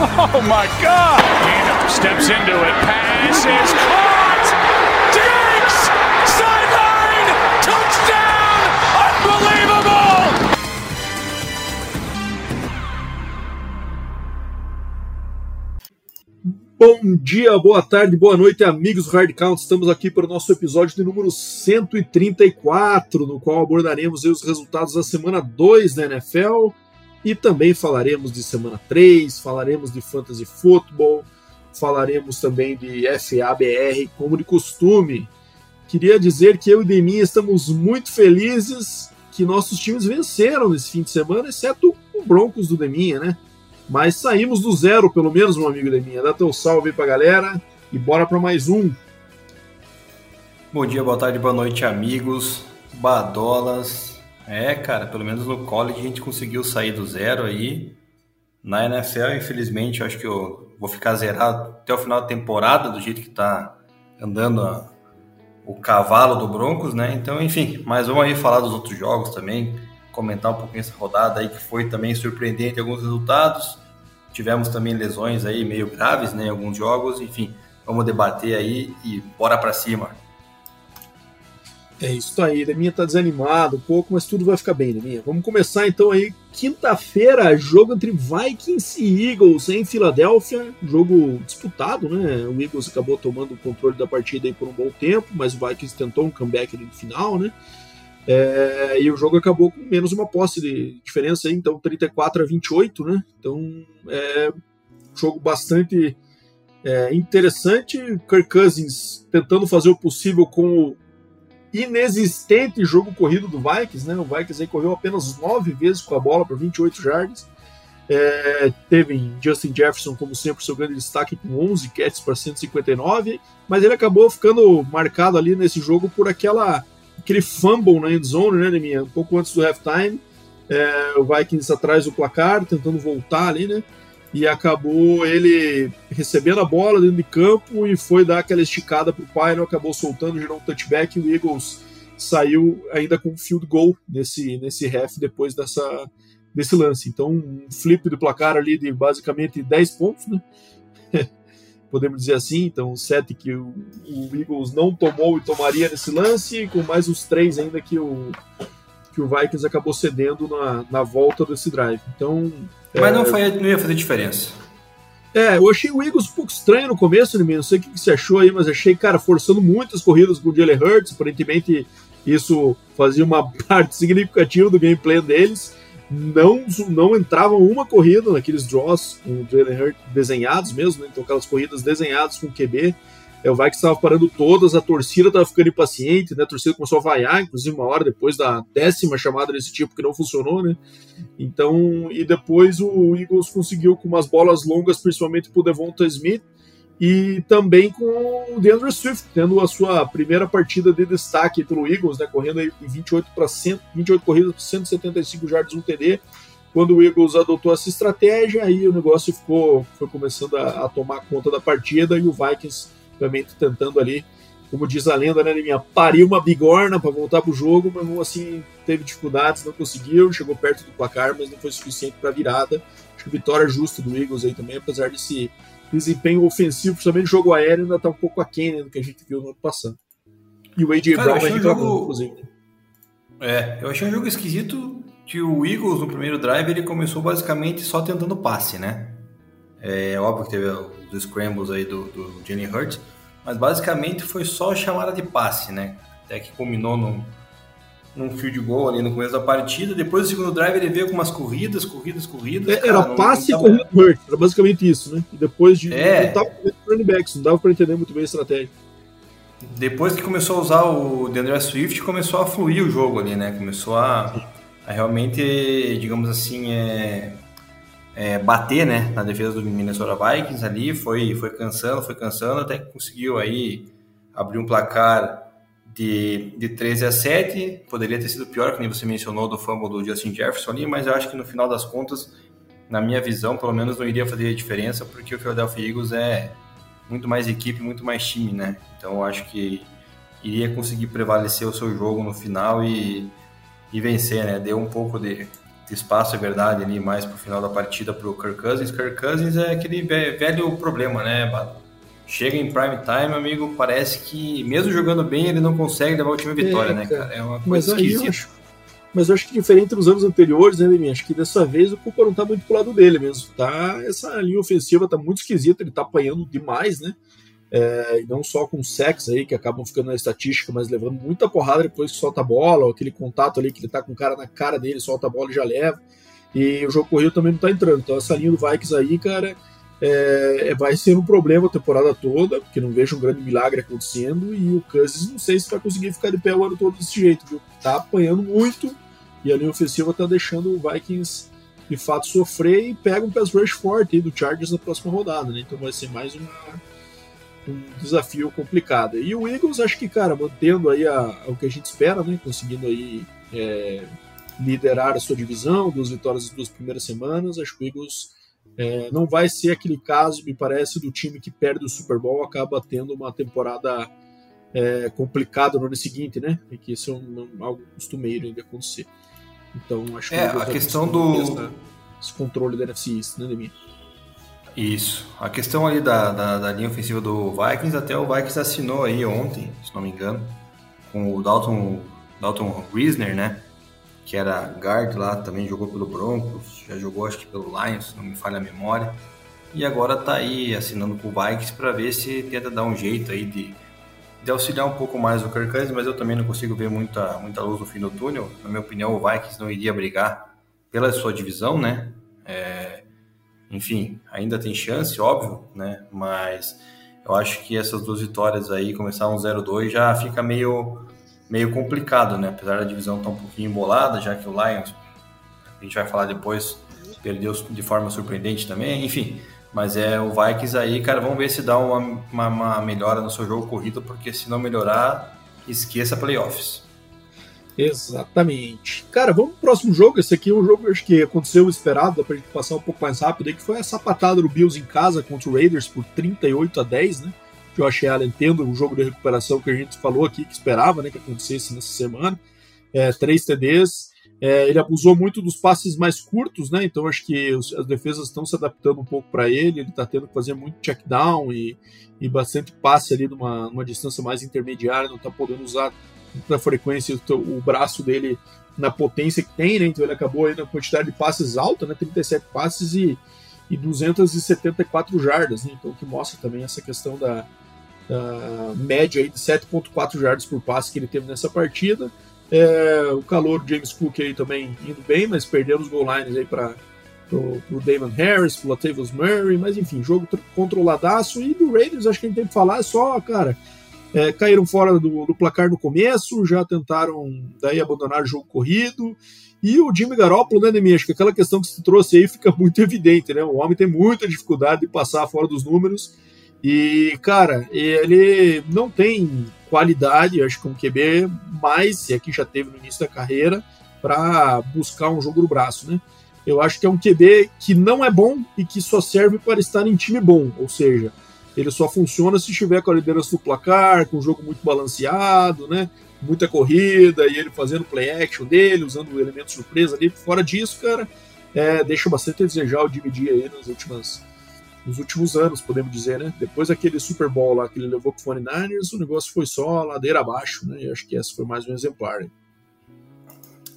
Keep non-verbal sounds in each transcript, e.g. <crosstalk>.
Oh my God! Keenum steps into it. Pass is caught. Diggs sideline touchdown! Unbelievable! Bom dia, boa tarde, boa noite, amigos do Hard Count. Estamos aqui para o nosso episódio de número 134, no qual abordaremos os resultados da semana 2 da NFL e também falaremos de semana 3, falaremos de fantasy football, falaremos também de FABR, como de costume. Queria dizer que eu e Demi estamos muito felizes que nossos times venceram nesse fim de semana, exceto o Broncos do Deminha, né? Mas saímos do zero, pelo menos, meu amigo Deminha. Dá teu salve aí pra galera e bora para mais um. Bom dia, boa tarde, boa noite, amigos, badolas. É, cara, pelo menos no college a gente conseguiu sair do zero aí. Na NFL, infelizmente, eu acho que eu vou ficar zerado até o final da temporada, do jeito que tá andando a, o cavalo do Broncos, né? Então, enfim, mas vamos aí falar dos outros jogos também, comentar um pouquinho essa rodada aí que foi também surpreendente alguns resultados. Tivemos também lesões aí meio graves, né, em alguns jogos, enfim, vamos debater aí e bora para cima. É isso aí, Deminha tá desanimado um pouco, mas tudo vai ficar bem, Deminha. Vamos começar então aí, quinta-feira, jogo entre Vikings e Eagles em Filadélfia, jogo disputado, né? O Eagles acabou tomando o controle da partida aí por um bom tempo, mas o Vikings tentou um comeback ali no final, né? É, e o jogo acabou com menos uma posse de diferença, aí, então 34 a 28, né? Então é jogo bastante é, interessante. Kirk Cousins tentando fazer o possível com o inexistente jogo corrido do Vikings, né? O Vikings aí correu apenas nove vezes com a bola para 28 jardas. É, teve Justin Jefferson, como sempre, seu grande destaque com 11 catches para 159, mas ele acabou ficando marcado ali nesse jogo por aquela aquele fumble na end zone, né, Neminha? Um pouco antes do halftime. É, o Vikings atrás do placar, tentando voltar ali, né? E acabou ele recebendo a bola dentro de campo e foi dar aquela esticada pro Pyro, acabou soltando, gerou um touchback e o Eagles saiu ainda com um field goal nesse, nesse half depois dessa, desse lance. Então, um flip do placar ali de basicamente 10 pontos, né? <laughs> podemos dizer assim. Então, sete que o, o, Eagles não tomou e tomaria nesse lance, com mais os três ainda que o, que o Vikings acabou cedendo na, na volta desse drive. Então. Mas é, não, foi, não ia fazer diferença. É, eu achei o Eagles um pouco estranho no começo, né, não sei o que você achou aí, mas achei, cara, forçando muitas corridas com o Jalen Hurts, aparentemente isso fazia uma <laughs> parte significativa do gameplay deles não, não entrava uma corrida naqueles draws com o Jalen Hurt desenhados mesmo, né? então aquelas corridas desenhadas com QB. É, o Vikings estava parando todas, a torcida estava ficando impaciente, né? A torcida começou a vaiar, inclusive uma hora depois da décima chamada desse tipo que não funcionou, né? Então, e depois o Eagles conseguiu com umas bolas longas, principalmente para o Devonta Smith, e também com o DeAndre Swift, tendo a sua primeira partida de destaque pelo Eagles, né, correndo aí em 28 para 28 corridas para 175 jardas, um TD. Quando o Eagles adotou essa estratégia, aí o negócio ficou foi começando a, a tomar conta da partida e o Vikings tentando ali, como diz a lenda, né, minha pariu uma bigorna para voltar pro jogo, mas assim teve dificuldades, não conseguiu, chegou perto do placar, mas não foi suficiente para virada. Acho que vitória justa do Eagles aí também, apesar desse desempenho ofensivo, principalmente jogo aéreo, ainda está um pouco aquém né, do que a gente viu no ano passado. E o A.J. Brown vai reclamando, jogo... inclusive. É, eu achei um jogo esquisito que o Eagles, no primeiro drive, ele começou basicamente só tentando passe, né? É óbvio que teve os scrambles aí do, do Jenny Hurts, mas basicamente foi só chamada de passe, né? Até que culminou num, num field goal ali no começo da partida. Depois do segundo drive ele veio com umas corridas, corridas, corridas. É, era cara, passe e corrida hurt, era basicamente isso, né? E depois de é. não tava running backs, não dava para entender muito bem a estratégia. Depois que começou a usar o DeAndre Swift, começou a fluir o jogo ali, né? Começou a, a realmente, digamos assim, é, é, bater né, na defesa do Minnesota Vikings ali, foi, foi cansando, foi cansando, até que conseguiu aí abrir um placar de, de 13 a 7, poderia ter sido pior, que nem você mencionou do fumble do Justin Jefferson ali, mas eu acho que no final das contas, na minha visão, pelo menos não iria fazer diferença, porque o Philadelphia Eagles é muito mais equipe, muito mais time, né? Então eu acho que iria conseguir prevalecer o seu jogo no final e, e vencer, né? Deu um pouco de, espaço, é verdade, ali mais pro final da partida pro Kirk Cousins. Kirk Cousins é aquele velho problema, né, Bato? Chega em prime time, amigo, parece que mesmo jogando bem, ele não consegue levar o time à vitória, é, né, cara? É uma coisa mas esquisita. Eu acho, mas eu acho que diferente dos anos anteriores, né, Demi? Acho que dessa vez o culpa não tá muito pro lado dele mesmo. Tá, essa linha ofensiva tá muito esquisita, ele tá apanhando demais, né? É, não só com sex aí, que acabam ficando na estatística, mas levando muita porrada depois que solta a bola, ou aquele contato ali que ele tá com o cara na cara dele, solta a bola e já leva. E o jogo corrido também não tá entrando. Então essa linha do Vikings aí, cara, é, é, vai ser um problema a temporada toda, porque não vejo um grande milagre acontecendo, e o Cousins não sei se vai conseguir ficar de pé o ano todo desse jeito, viu? Tá apanhando muito, e a linha ofensiva tá deixando o Vikings de fato sofrer e pega um pass rush forte aí do Chargers na próxima rodada, né? Então vai ser mais uma um desafio complicado. E o Eagles, acho que, cara, mantendo aí a, o que a gente espera, né? Conseguindo aí é, liderar a sua divisão, duas vitórias nas duas primeiras semanas, acho que o Eagles é, não vai ser aquele caso, me parece, do time que perde o Super Bowl acaba tendo uma temporada é, complicada no ano seguinte, né? E que isso é um, um, algo costumeiro ainda acontecer. Então, acho que é, a questão do esse controle da NFC né, Demir? Isso. A questão ali da, da, da, linha ofensiva do Vikings, até o Vikings assinou aí ontem, se não me engano, com o Dalton, Dalton Reisner, né? Que era guard lá, também jogou pelo Broncos, já jogou acho que pelo Lions, se não me falha a memória. E agora tá aí assinando com o Vikings para ver se tenta dar um jeito aí de, de auxiliar um pouco mais o Kirk Cousins, mas eu também não consigo ver muita, muita luz no fim do túnel. Na minha opinião, o Vikings não iria brigar pela sua divisão, né? É, enfim, ainda tem chance, óbvio, né? Mas eu acho que essas duas vitórias aí, começar um 0-2, já fica meio, meio complicado, né? Apesar da divisão estar tá um pouquinho embolada, já que o Lions, a gente vai falar depois, perdeu de forma surpreendente também, enfim. Mas é o Vikings aí, cara, vamos ver se dá uma, uma, uma melhora no seu jogo corrido, porque se não melhorar, esqueça playoffs. Exatamente. Cara, vamos pro próximo jogo. Esse aqui é um jogo acho que aconteceu esperado, dá pra gente passar um pouco mais rápido aí, que foi a sapatada do Bills em casa contra o Raiders por 38 a 10, né? Josh Allen tendo um jogo de recuperação que a gente falou aqui, que esperava né, que acontecesse nessa semana. É, três TDs. É, ele abusou muito dos passes mais curtos, né? Então acho que os, as defesas estão se adaptando um pouco para ele. Ele está tendo que fazer muito check down e, e bastante passe ali numa, numa distância mais intermediária, não está podendo usar na frequência o braço dele na potência que tem, né? Então ele acabou aí na quantidade de passes alta, né? 37 passes e, e 274 jardas, né? Então que mostra também essa questão da, da média aí de 7.4 jardas por passe que ele teve nessa partida. É, o calor James Cook aí também indo bem, mas perdendo os goal lines aí para pro, Damon Harris, pro Latavius Murray, mas enfim, jogo controladaço. E do Raiders, acho que a gente tem que falar só, cara, é, caíram fora do, do, placar no começo, já tentaram daí abandonar o jogo corrido. E o Jimmy Garoppolo, né, Nemir? Acho que aquela questão que você trouxe aí fica muito evidente, né? O homem tem muita dificuldade de passar fora dos números. E, cara, ele não tem qualidade, acho que um QB mais, se aqui já teve no início da carreira, para buscar um jogo no braço, né? Eu acho que é um QB que não é bom e que só serve para estar em time bom, ou seja, ele só funciona se estiver com a liderança do placar, com um jogo muito balanceado, né? Muita corrida e ele fazendo play action dele, usando o elemento surpresa ali. Fora disso, cara, é, deixa bastante a desejar o dividir aí nas últimas, nos últimos anos, podemos dizer, né? Depois daquele Super Bowl lá que ele levou com o 49ers, o negócio foi só ladeira abaixo, né? E acho que essa foi mais um exemplar. Né?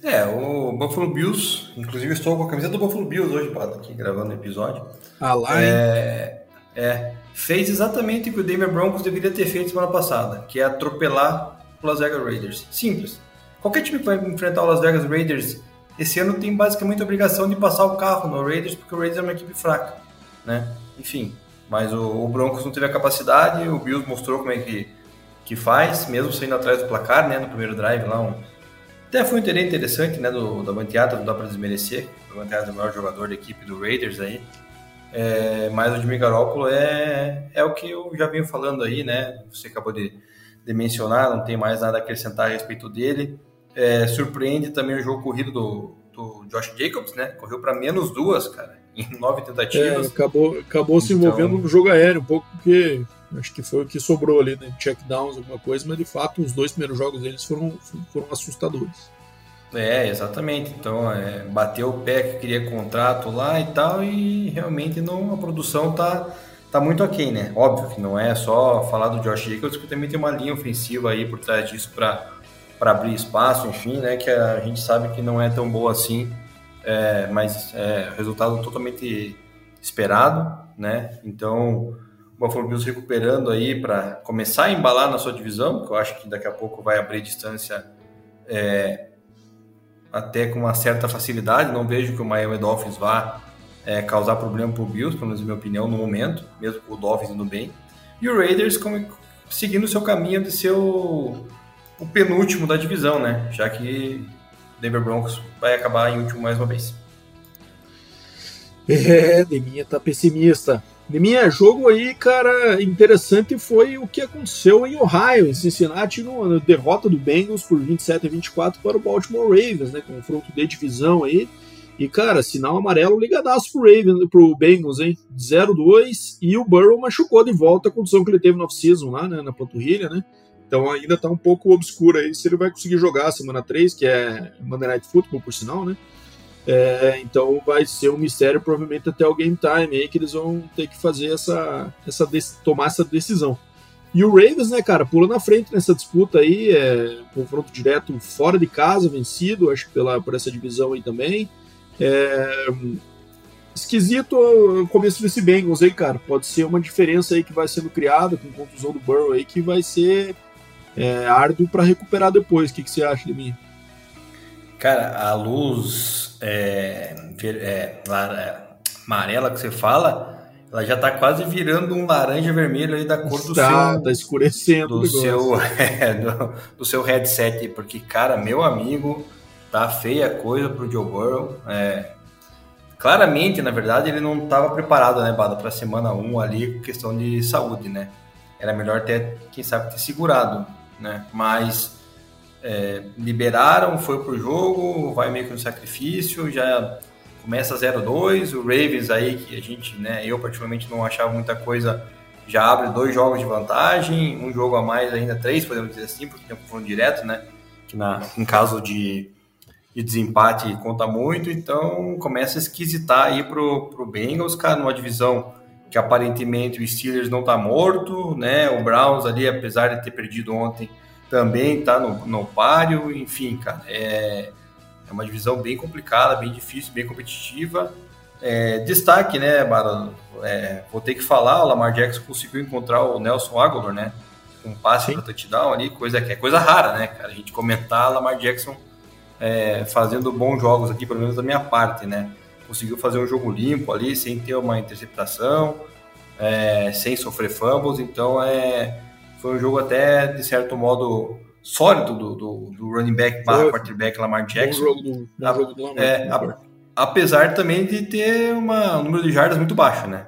É, o Buffalo Bills, inclusive estou com a camiseta do Buffalo Bills hoje, Pato, aqui gravando o episódio. Ah lá, é, é, fez exatamente o que o Denver Broncos deveria ter feito semana passada, que é atropelar o Las Vegas Raiders. Simples. Qualquer time que vai enfrentar o Las Vegas Raiders esse ano tem basicamente a obrigação de passar o carro no Raiders, porque o Raiders é uma equipe fraca, né? Enfim, mas o, o Broncos não teve a capacidade, o Bills mostrou como é que, que faz, mesmo saindo atrás do placar, né? No primeiro drive lá, um, Até foi um interesse interessante, né, do Davante Adams, não dá para desmerecer. O Davante Adams é o maior jogador da equipe do Raiders aí. É, mas o Jimmy Garoppolo é, é o que eu já venho falando aí, né? Você acabou de, de mencionar, não tem mais nada a acrescentar a respeito dele. É, surpreende também o jogo corrido do, do Josh Jacobs, né? Correu para menos duas, cara, em nove tentativas. É, acabou, acabou se então... envolvendo no jogo aéreo um pouco, porque acho que foi o que sobrou ali, né? Checkdowns, alguma coisa, mas de fato os dois primeiros jogos deles foram, foram assustadores. É, exatamente. Então, é, bateu o pé que queria contrato lá e tal, e realmente não, a produção tá, tá muito aquém, né? Óbvio que não é só falar do Josh Jacobs, que também tem uma linha ofensiva aí por trás disso para abrir espaço, enfim, né? Que a gente sabe que não é tão boa assim, é, mas é resultado totalmente esperado, né? Então, o Buffalo Bills recuperando aí para começar a embalar na sua divisão, que eu acho que daqui a pouco vai abrir distância é, até com uma certa facilidade. Não vejo que o Miami Dolphins vá é, causar problema para o Bills, pelo menos na minha opinião, no momento, mesmo com o Dolphins indo bem. E o Raiders como, seguindo o seu caminho de ser o, o penúltimo da divisão, né? Já que o Denver Broncos vai acabar em último mais uma vez. <laughs> É, Deminha tá pessimista. Minha jogo aí, cara, interessante foi o que aconteceu em Ohio, em Cincinnati, na derrota do Bengals por 27 a 24 para o Baltimore Ravens, né? Confronto de divisão aí. E, cara, sinal amarelo ligadaço pro Ravens, pro Bengals, hein? 0-2 e o Burrow machucou de volta a condição que ele teve no off-season lá, né? Na panturrilha, né? Então ainda tá um pouco obscuro aí se ele vai conseguir jogar semana 3, que é Monday Night Football, por sinal, né? É, então vai ser um mistério provavelmente até o game time aí que eles vão ter que fazer essa, essa tomar essa decisão. E o Ravens, né, cara, pula na frente nessa disputa aí, é, confronto direto fora de casa, vencido, acho que pela, por essa divisão aí também. É, esquisito o começo desse Bengals aí, cara. Pode ser uma diferença aí que vai sendo criada com contusão do Burrow aí que vai ser é, árduo para recuperar depois. O que, que você acha de mim? Cara, a luz é, é, é, amarela que você fala, ela já tá quase virando um laranja vermelho aí da cor do tá, seu. Tá escurecendo do seu, <laughs> é, do, do, seu headset, porque, cara, meu amigo, tá feia a coisa pro Joe Burrow. É, claramente, na verdade, ele não estava preparado, né, Bada, pra semana 1 ali, questão de saúde, né? Era melhor ter, quem sabe, ter segurado, né? Mas é, liberaram, foi pro jogo, vai meio que no sacrifício, já começa 0-2, o Ravens aí, que a gente, né, eu particularmente não achava muita coisa, já abre dois jogos de vantagem, um jogo a mais ainda, três, podemos dizer assim, porque tem um confronto direto, né, que na, em caso de, de desempate conta muito, então começa a esquisitar aí pro, pro Bengals, cara, numa divisão que aparentemente o Steelers não tá morto, né, o Browns ali, apesar de ter perdido ontem, também está no, no páreo, enfim, cara, é, é uma divisão bem complicada, bem difícil, bem competitiva. É, destaque, né, Barão? É, vou ter que falar, o Lamar Jackson conseguiu encontrar o Nelson Aguilar, né? Um passe para touchdown ali, coisa que é coisa rara, né, cara? A gente comentar Lamar Jackson é, fazendo bons jogos aqui, pelo menos da minha parte, né? Conseguiu fazer um jogo limpo ali, sem ter uma interceptação, é, sem sofrer fumbles, então é foi um jogo até, de certo modo, sólido do, do, do running back barra quarterback Lamar Jackson. Bom jogo do, bom jogo do Lamar. É, a, apesar também de ter uma, um número de jardas muito baixo, né?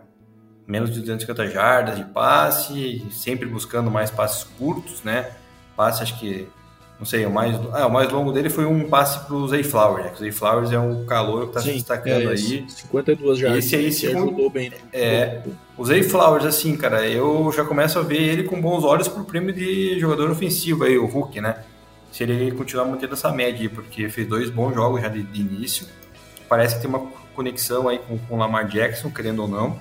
Menos de 250 jardas de passe, sempre buscando mais passes curtos, né? Passe, acho que não sei, o mais, ah, o mais longo dele foi um passe para o Zay Flowers, né? O Zay Flowers é um calor que está se destacando é aí. 52 jardas. Esse aí se ajudou bem, né? É, o Zay Flowers, assim, cara, eu já começo a ver ele com bons olhos pro prêmio de jogador ofensivo aí, o Hulk, né? Se ele continuar mantendo essa média aí, porque fez dois bons jogos já de, de início. Parece que tem uma conexão aí com, com o Lamar Jackson, querendo ou não.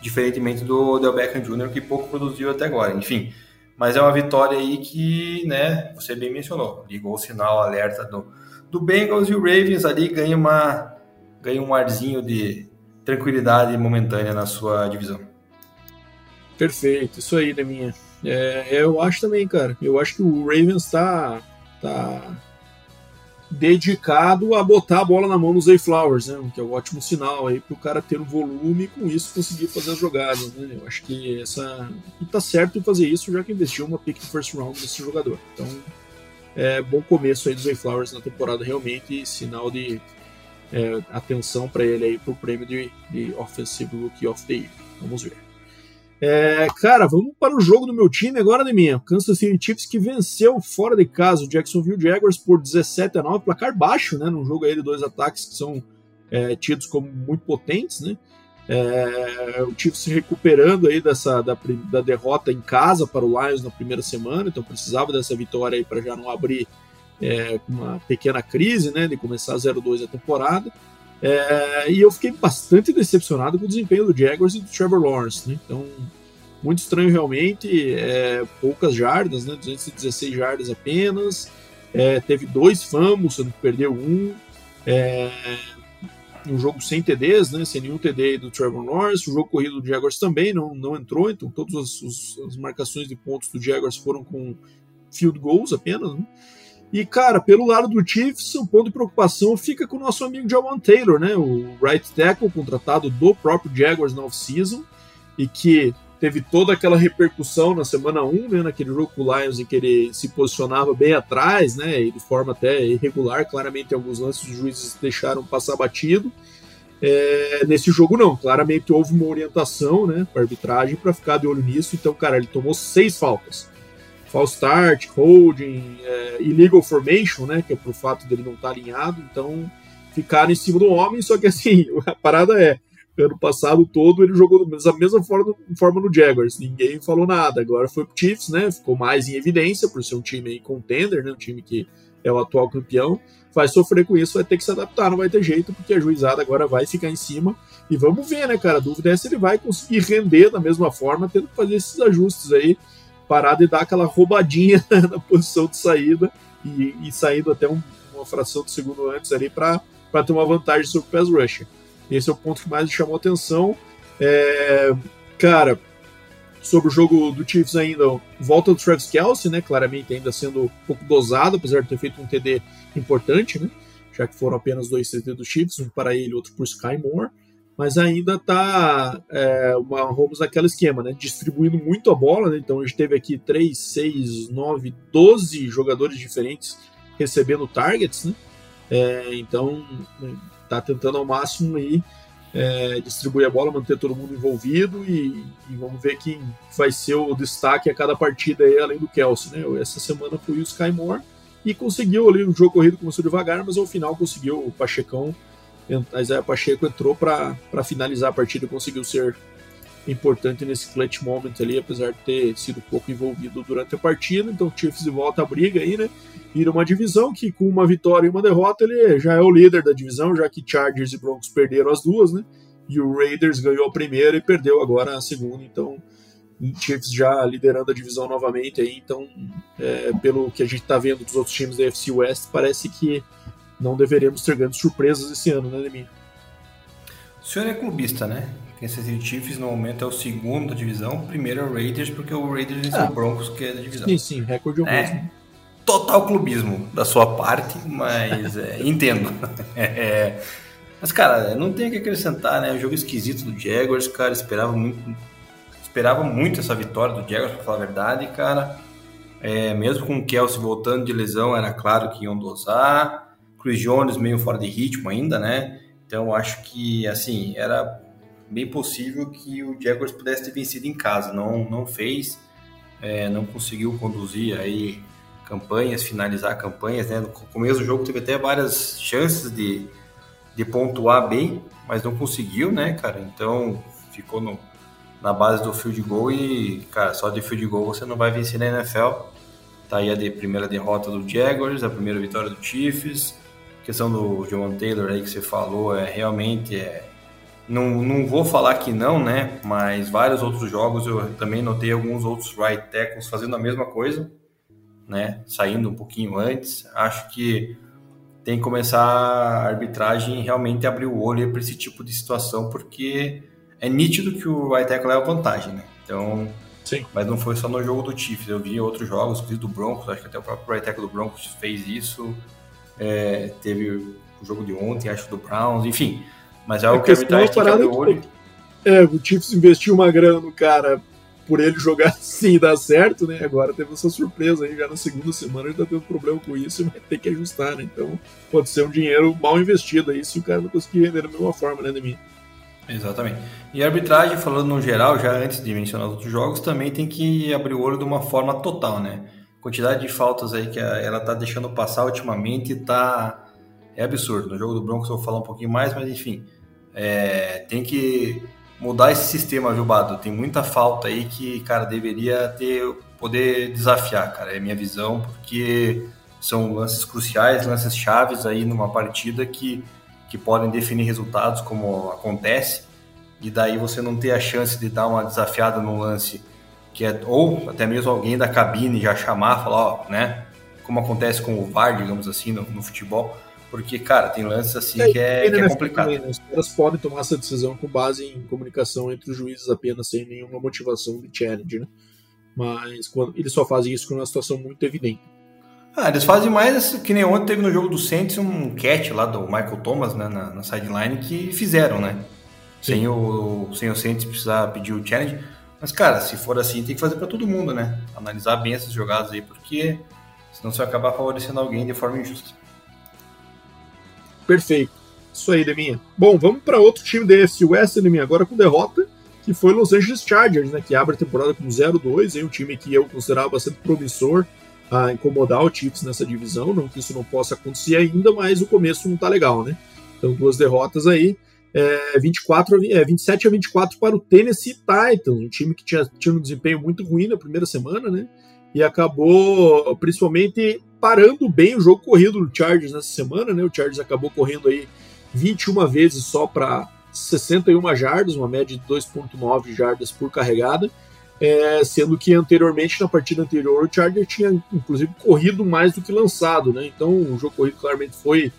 Diferentemente do Odell Beckham Jr., que pouco produziu até agora. Enfim, mas é uma vitória aí que, né, você bem mencionou, ligou o sinal alerta do, do Bengals e o Ravens ali ganha, uma, ganha um arzinho de tranquilidade momentânea na sua divisão. Perfeito, isso aí, Deminha. É, eu acho também, cara. Eu acho que o Ravens tá, tá dedicado a botar a bola na mão do Zay Flowers, né? Que é um ótimo sinal aí para o cara ter um volume e com isso conseguir fazer as jogadas, né? Eu acho que essa. E tá certo em fazer isso, já que investiu uma pick de first round nesse jogador. Então, é, bom começo aí do Zay Flowers na temporada, realmente, sinal de é, atenção para ele aí pro prêmio de, de Offensive Rookie of the Year. Vamos ver. É, cara, vamos para o jogo do meu time agora, de minha. Kansas City Chiefs que venceu fora de casa o Jacksonville Jaguars por 17 a 9, placar baixo, né? Num jogo aí de dois ataques que são é, tidos como muito potentes, né? É, o Chiefs se recuperando aí dessa da, da, derrota em casa para o Lions na primeira semana, então precisava dessa vitória aí para já não abrir é, uma pequena crise, né? De começar 0-2 a temporada. É, e eu fiquei bastante decepcionado com o desempenho do Jaguars e do Trevor Lawrence. Né? Então, muito estranho realmente. É, poucas jardas, né? 216 jardas apenas. É, teve dois fumbles, sendo que perdeu um. É, um jogo sem TDs, né? sem nenhum TD do Trevor Lawrence. O jogo corrido do Jaguars também não, não entrou, então todas as, as marcações de pontos do Jaguars foram com field goals apenas. Né? E, cara, pelo lado do Chiefs, o ponto de preocupação fica com o nosso amigo Jawan Taylor, né? O right tackle contratado do próprio Jaguars na off-season e que teve toda aquela repercussão na semana 1, né, naquele jogo com Lions em que ele se posicionava bem atrás, né, e de forma até irregular, claramente alguns lances os juízes deixaram passar batido. É, nesse jogo não, claramente houve uma orientação, né, para arbitragem para ficar de olho nisso. Então, cara, ele tomou seis faltas false start, holding, é, illegal formation, né, que é pro fato dele não estar tá alinhado, então ficaram em cima do homem, só que assim, <laughs> a parada é, ano passado todo ele jogou da mesma forma, forma no Jaguars, ninguém falou nada, agora foi pro Chiefs, né, ficou mais em evidência por ser um time aí contender, né, um time que é o atual campeão, vai sofrer com isso, vai ter que se adaptar, não vai ter jeito, porque a juizada agora vai ficar em cima, e vamos ver, né, cara, a dúvida é se ele vai conseguir render da mesma forma, tendo que fazer esses ajustes aí, parado e dar aquela roubadinha <laughs> na posição de saída e, e saindo até um, uma fração de segundo antes ali para ter uma vantagem sobre o pass rusher. Esse é o ponto que mais me chamou a atenção. É, cara, sobre o jogo do Chiefs ainda, volta do Travis Kelsey, né, claramente ainda sendo um pouco dosado, apesar de ter feito um TD importante, né, já que foram apenas dois TD do Chiefs, um para ele outro por Sky Moore mas ainda está é, uma Holmes naquele esquema, né? Distribuindo muito a bola, né? Então a gente teve aqui 3, 6, 9, 12 jogadores diferentes recebendo targets, né? É, então tá tentando ao máximo aí é, distribuir a bola, manter todo mundo envolvido e, e, vamos ver quem vai ser o destaque a cada partida aí, além do Kelsey, né? Essa semana foi o Sky Moore e conseguiu ali, o jogo corrido começou devagar, mas ao final conseguiu o Pachecão Isaiah Pacheco entrou para finalizar a partida e conseguiu ser importante nesse clutch moment ali, apesar de ter sido pouco envolvido durante a partida. Então, o Chiefs volta à briga aí, né? Vira uma divisão que, com uma vitória e uma derrota, ele já é o líder da divisão, já que Chargers e Broncos perderam as duas, né? E o Raiders ganhou a primeira e perdeu agora a segunda. Então, Chiefs já liderando a divisão novamente aí. Então, é, pelo que a gente está vendo dos outros times da FC West, parece que não deveremos ter grandes surpresas esse ano, né, Demir? O senhor é clubista, né? Kansas City Chiefs no momento é o segundo da divisão, primeiro é o Raiders, porque o Raiders venceu ah, o Broncos, que é da divisão. Sim, sim, recorde é o é, mesmo. Total clubismo da sua parte, mas é, <laughs> entendo. <laughs> É, mas, cara, não tem o que acrescentar, né? O jogo esquisito do Jaguars, cara, esperava muito, esperava muito essa vitória do Jaguars, pra falar a verdade, cara. É, mesmo com o Kelsey voltando de lesão, era claro que iam dosar. Chris Jones meio fora de ritmo ainda, né? Então acho que assim era bem possível que o Jaguars pudesse ter vencido em casa. Não, não fez, é, não conseguiu conduzir aí campanhas, finalizar campanhas, né? No começo do jogo teve até várias chances de, de pontuar bem, mas não conseguiu, né, cara? Então ficou no, na base do field goal e, cara, só de field goal você não vai vencer na NFL. Tá aí a de, primeira derrota do Jaguars, a primeira vitória do Chiefs, questão do John Taylor aí que você falou, é realmente é. Não, não vou falar que não, né? Mas vários outros jogos eu também notei alguns outros right tackles fazendo a mesma coisa, né? Saindo um pouquinho antes. Acho que tem que começar a arbitragem realmente abrir o olho para esse tipo de situação, porque é nítido que o right tackle leva vantagem, né? Então, Sim. Mas não foi só no jogo do Chiefs, eu vi outros jogos, inclusive do Broncos, acho que até o próprio right tackle do Broncos fez isso. É, teve o jogo de ontem, acho do Browns, enfim. Mas é algo que a arbitragem tem que abrir o olho. É, o Chiefs investiu uma grana no cara por ele jogar <laughs> assim e dar certo, né? Agora teve essa surpresa aí, já na segunda semana ele tá tendo problema com isso e vai ter que ajustar, né? Então pode ser um dinheiro mal investido aí se o cara não conseguir render da mesma forma, né, Demi? Exatamente. E a arbitragem, falando no geral, já antes de mencionar os outros jogos, também tem que abrir o olho de uma forma total, né? Quantidade de faltas aí que ela tá deixando passar ultimamente tá é absurdo. No jogo do Broncos eu vou falar um pouquinho mais, mas enfim, é, tem que mudar esse sistema, viu, Bado? Tem muita falta aí que, cara, deveria ter poder desafiar, cara. É a minha visão, porque são lances cruciais, lances chaves aí numa partida que, que podem definir resultados, como acontece, e daí você não ter a chance de dar uma desafiada no lance que é ou até mesmo alguém da cabine já chamar, falar, ó, né, como acontece com o VAR, digamos assim, no, no futebol porque, cara, tem lances assim é, que é, que é complicado. Também, né? Os caras podem tomar essa decisão com base em comunicação entre os juízes apenas, sem nenhuma motivação de challenge, né? Mas quando, eles só fazem isso com uma situação muito evidente. Ah, eles fazem mais que nem ontem teve no jogo do Saints um catch lá do Michael Thomas né, na, na sideline que fizeram, né? Sem o, sem o Saints precisar pedir o challenge. Mas, cara, se for assim, tem que fazer para todo mundo, né? Analisar bem essas jogadas aí, porque senão você vai acabar favorecendo alguém de forma injusta. Perfeito. Isso aí, Deminha. Bom, vamos para outro time da AFC West, Deminha, agora com derrota, que foi Los Angeles Chargers, né, que abre a temporada com 0-2, um time que eu considerava bastante promissor a incomodar o Chiefs nessa divisão, não que isso não possa acontecer ainda, mas o começo não tá legal, né? Então, duas derrotas aí, é, 24 a, é, 27 a 24 para o Tennessee Titans, um time que tinha, tinha um desempenho muito ruim na primeira semana, né? E acabou, principalmente, parando bem o jogo corrido do Chargers nessa semana, né? O Chargers acabou correndo aí 21 vezes só para 61 jardas, uma média de 2.9 jardas por carregada, é, sendo que anteriormente, na partida anterior, o Chargers tinha inclusive corrido mais do que lançado, né? Então o jogo corrido claramente foi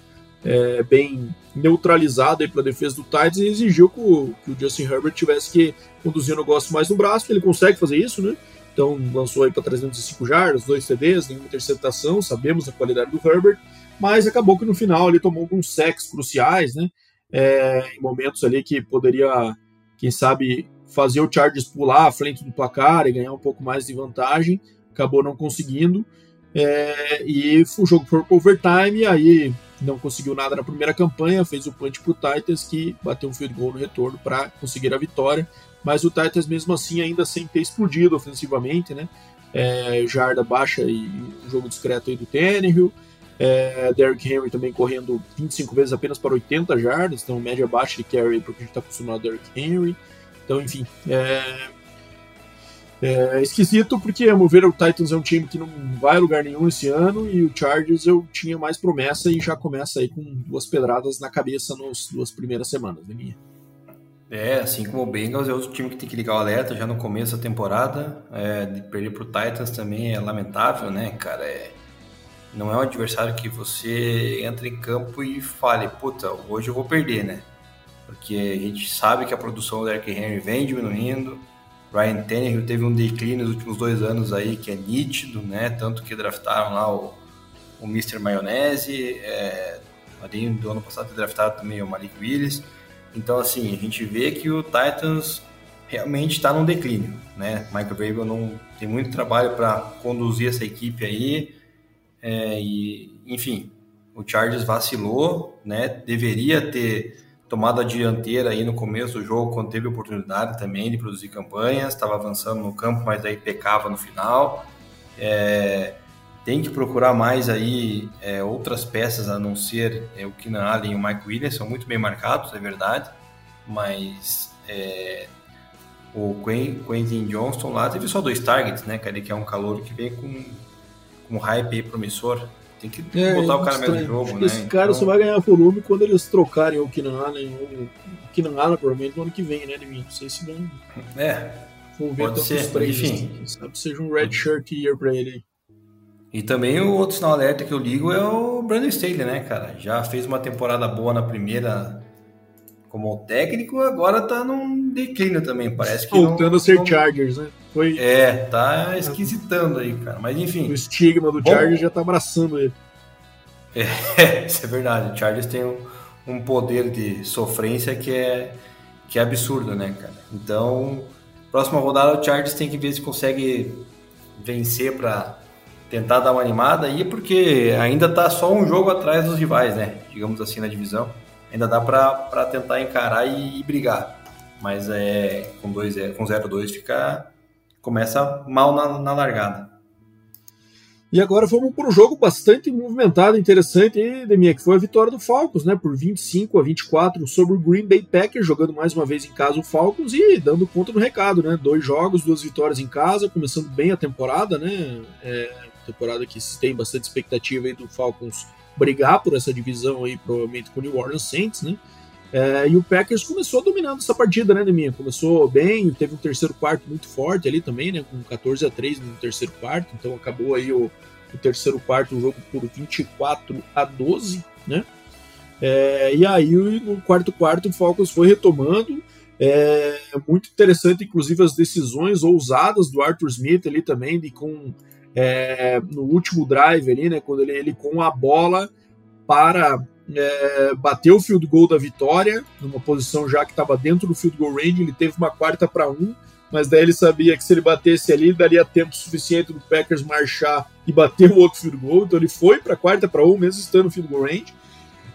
é, bem neutralizado pela defesa do Titans e exigiu que o, que o Justin Herbert tivesse que conduzir o negócio mais no braço, ele consegue fazer isso, né? Então lançou aí para 305 jardas, dois TDs, nenhuma interceptação, sabemos a qualidade do Herbert, mas acabou que no final ele tomou alguns sacks cruciais, né? É, em momentos ali que poderia, quem sabe, fazer o Chargers pular à frente do placar e ganhar um pouco mais de vantagem, acabou não conseguindo. É, e o jogo foi para overtime, aí não conseguiu nada na primeira campanha, fez o punch para o Titans, que bateu um field goal no retorno para conseguir a vitória mas o Titans mesmo assim ainda sem ter explodido ofensivamente, né? É, jarda baixa e jogo discreto aí do Tannehill. É, Derrick Henry também correndo 25 vezes apenas para 80 jardas, então média baixa de carry porque a gente está acostumado a Derrick Henry. Então, enfim, é, é esquisito porque, a ver, o Titans é um time que não vai a lugar nenhum esse ano e o Chargers eu tinha mais promessa e já começa aí com duas pedradas na cabeça nas duas primeiras semanas, né, minha? É, assim como o Bengals é outro time que tem que ligar o alerta já no começo da temporada. É, de perder pro Titans também é lamentável, né, cara? É, não é um adversário que você entra em campo e fale, puta, hoje eu vou perder, né? Porque a gente sabe que a produção do Derrick Henry vem diminuindo. Ryan Tannehill teve um declínio nos últimos dois anos aí que é nítido, né? Tanto que draftaram lá o, o Mr. Maionese, é, ali do ano passado draftaram também o Malik Willis. Então, assim, a gente vê que o Titans realmente está num declínio, né? Michael Vrabel não tem muito trabalho para conduzir essa equipe aí, é, e enfim, o Chargers vacilou, né? Deveria ter tomado a dianteira aí no começo do jogo, quando teve oportunidade também de produzir campanhas, estava avançando no campo, mas aí pecava no final. É, tem que procurar mais aí é, outras peças a não ser é, o Keenan Allen e o Mike Williams, são muito bem marcados, é verdade, mas é, o Quentin Johnston lá teve só dois targets, né, cara, que é um calor que vem com, com hype aí promissor. Tem que é, botar o cara no mesmo jogo, né? Esse cara então... só vai ganhar volume quando eles trocarem o Keenan Allen, o Keenan Allen provavelmente no ano que vem, né, de mim. Não sei se vão... É, ver pode ser, três, enfim. Assim, sabe, seja um red shirt year pra ele aí. E também o outro sinal alerta que eu ligo é o Brandon Staley, né, cara? Já fez uma temporada boa na primeira como técnico, agora tá num declínio também, parece que Voltando não, a ser não... Chargers, né? Foi... É, tá esquisitando aí, cara. Mas enfim. O estigma do Bom... Chargers já tá abraçando ele. É, <laughs> isso é verdade. O Chargers tem um, um poder de sofrência que é, que é absurdo, né, cara? Então, Próxima rodada o Chargers tem que ver se consegue vencer para tentar dar uma animada aí, porque ainda tá só um jogo atrás dos rivais, né? Digamos assim, na divisão. Ainda dá para tentar encarar e, e, brigar. Mas é com 2 é, com 0-2 fica começa mal na, na largada. E agora vamos para um jogo bastante movimentado, interessante, aí, Deminha, que foi a vitória do Falcons, né? Por 25 a 24 sobre o Green Bay Packers, jogando mais uma vez em casa o Falcons e dando conta do recado, né? Dois jogos, duas vitórias em casa, começando bem a temporada, né? É, temporada que tem bastante expectativa aí do Falcons brigar por essa divisão aí, provavelmente com o New Orleans Saints, né? É, e o Packers começou dominando essa partida, né, Deminha? Começou bem, teve um terceiro quarto muito forte ali também, né? Com 14 a 3 no terceiro quarto, então acabou aí o, o terceiro quarto, o jogo por 24 a 12, né? É, e aí no quarto quarto o Falcons foi retomando. É muito interessante, inclusive, as decisões ousadas do Arthur Smith ali também, de com é, no último drive ali, né? Quando ele, ele com a bola para é, bateu o field goal da vitória, numa posição já que estava dentro do field goal range, ele teve uma quarta para um, mas daí ele sabia que se ele batesse ali, daria tempo suficiente do Packers marchar e bater o outro field goal, então ele foi para quarta para um, mesmo estando no field goal range,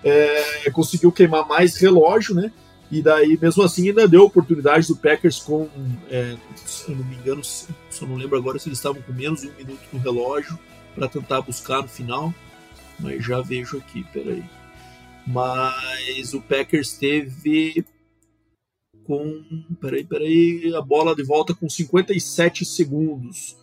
é, conseguiu queimar mais relógio, né? E daí, mesmo assim, ainda deu oportunidades do Packers com, é, se eu não me engano, só não lembro agora se eles estavam com menos de um minuto no relógio para tentar buscar no final, mas já vejo aqui, peraí. Mas o Packers teve com. Peraí, peraí. A bola de volta com 57 segundos.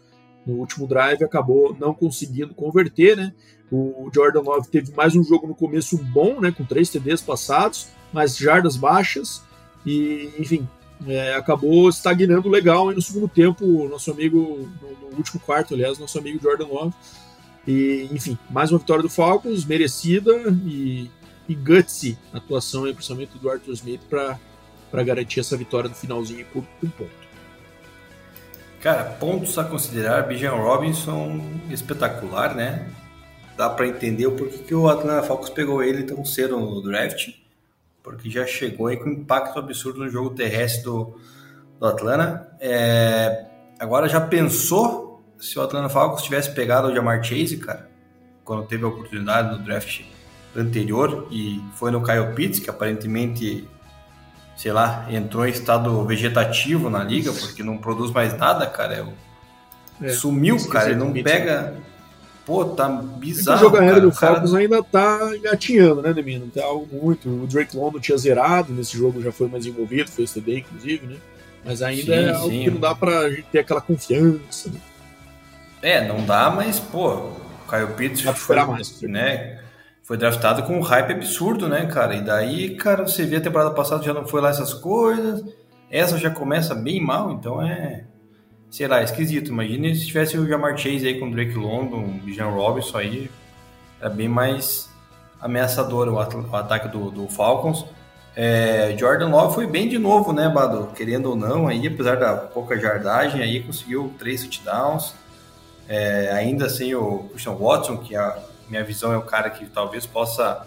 No último drive acabou não conseguindo converter, né? O Jordan Love teve mais um jogo no começo bom, né? Com três TDs passados, mas jardas baixas. E, enfim, é, acabou estagnando legal aí no segundo tempo. Nosso amigo, no, no último quarto, aliás, nosso amigo Jordan Love. E, enfim, mais uma vitória do Falcons, merecida. E e gutsy atuação, principalmente do Arthur Smith, para garantir essa vitória no finalzinho por um ponto. Cara, pontos a considerar, Bijan Robinson espetacular, né? Dá para entender o porquê que o Atlanta Falcons pegou ele tão cedo no draft, porque já chegou aí com impacto absurdo no jogo terrestre do, do Atlanta. É, agora já pensou se o Atlanta Falcons tivesse pegado o Jamar Chase, cara, quando teve a oportunidade no draft anterior e foi no Kyle Pitts, que aparentemente, sei lá, entrou em estado vegetativo na liga, porque não produz mais nada, cara. É, Sumiu, cara, ele não pega. Pô, tá bizarro. O jogo aéreo do Falcons cara... ainda tá engatinhando, né, Demir? Não tem algo muito. O Drake London tinha zerado, nesse jogo já foi mais envolvido, foi CD, inclusive, né? Mas ainda sim, é algo sim. que não dá pra gente ter aquela confiança. Né? É, não dá, mas, pô, o Kyle Pitts foi, mais, né? Foi draftado com um hype absurdo, né, cara? E daí, cara, você vê a temporada passada já não foi lá essas coisas. Essa já começa bem mal, então é. Sei lá, esquisito. Imagina se tivesse o Jamar Chase aí com o Drake London, o Bijan Robinson aí. Era bem mais ameaçador o, at o ataque do, do Falcons. É, Jordan Love foi bem de novo, né, Bado? Querendo ou não, aí, apesar da pouca jardagem, aí conseguiu três touchdowns. É, ainda sem o Christian Watson, que é minha visão é o cara que talvez possa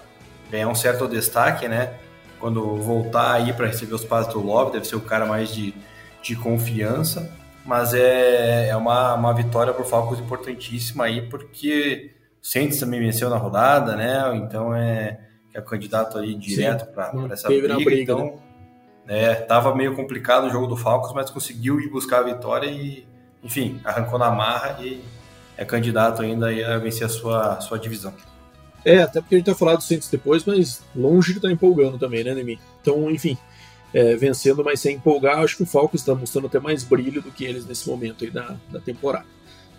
ganhar um certo destaque, né? Quando voltar aí para receber os passos do Love, deve ser o cara mais de, de confiança. Mas é, é uma, uma vitória para o Falcons importantíssima aí, porque o Saints também venceu na rodada, né? Então é, é o candidato aí direto para essa briga. briga. Então, né? é, tava meio complicado o jogo do Falcons, mas conseguiu buscar a vitória e, enfim, arrancou na marra e é candidato ainda a vencer a sua, sua divisão. É, até porque a gente vai falar do Saints depois, mas longe de estar tá empolgando também, né, Nemi? Então, enfim, é, vencendo, mas sem empolgar, acho que o Falcons está mostrando até mais brilho do que eles nesse momento aí da, da temporada.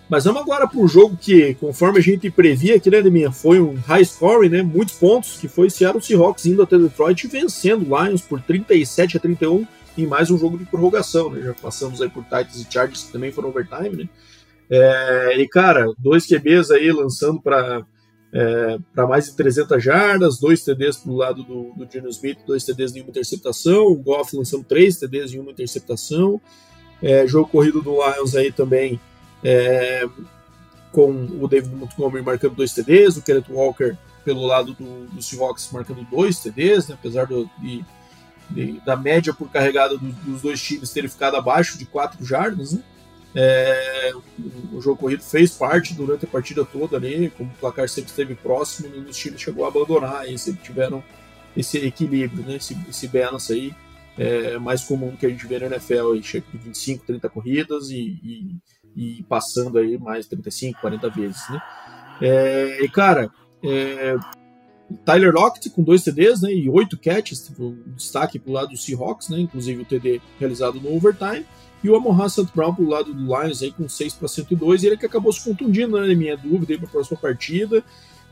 Mas vamos agora para o jogo que, conforme a gente previa aqui, né, Deminha, foi um high scoring, né, muitos pontos, que foi Seattle Seahawks indo até Detroit e vencendo Lions por 37 a 31 em mais um jogo de prorrogação, né, já passamos aí por Titans e Chargers que também foram overtime, né, é, e, cara, dois QBs aí lançando para é, para mais de 300 jardas, dois TDs para o lado do, do Smith, dois TDs em uma interceptação, o Goff lançando três TDs em uma interceptação, é, jogo corrido do Lions aí também é, com o David Montgomery marcando dois TDs, o Kenneth Walker pelo lado do, do Seahawks marcando dois TDs, né, apesar do, de de, da média por carregada do, dos dois times terem ficado abaixo de 4 jardas. Né? É, o jogo corrido fez parte durante a partida toda ali, como o placar sempre esteve próximo, nenhum dos times chegou a abandonar, e sempre tiveram esse equilíbrio, né? esse, esse balance aí é mais comum que a gente vê na NFL, aí, chega de 25, 30 corridas e, e, e, passando aí mais 35, 40 vezes. Né? É, e cara, é, Tyler Lockett com dois TDs né, e oito catches, um destaque pro lado do Seahawks, né, inclusive o TD realizado no overtime, e o Amon St. Brown pro lado do Lions aí com 6 para 102, e ele que acabou se contundindo, né, minha dúvida aí para a próxima partida.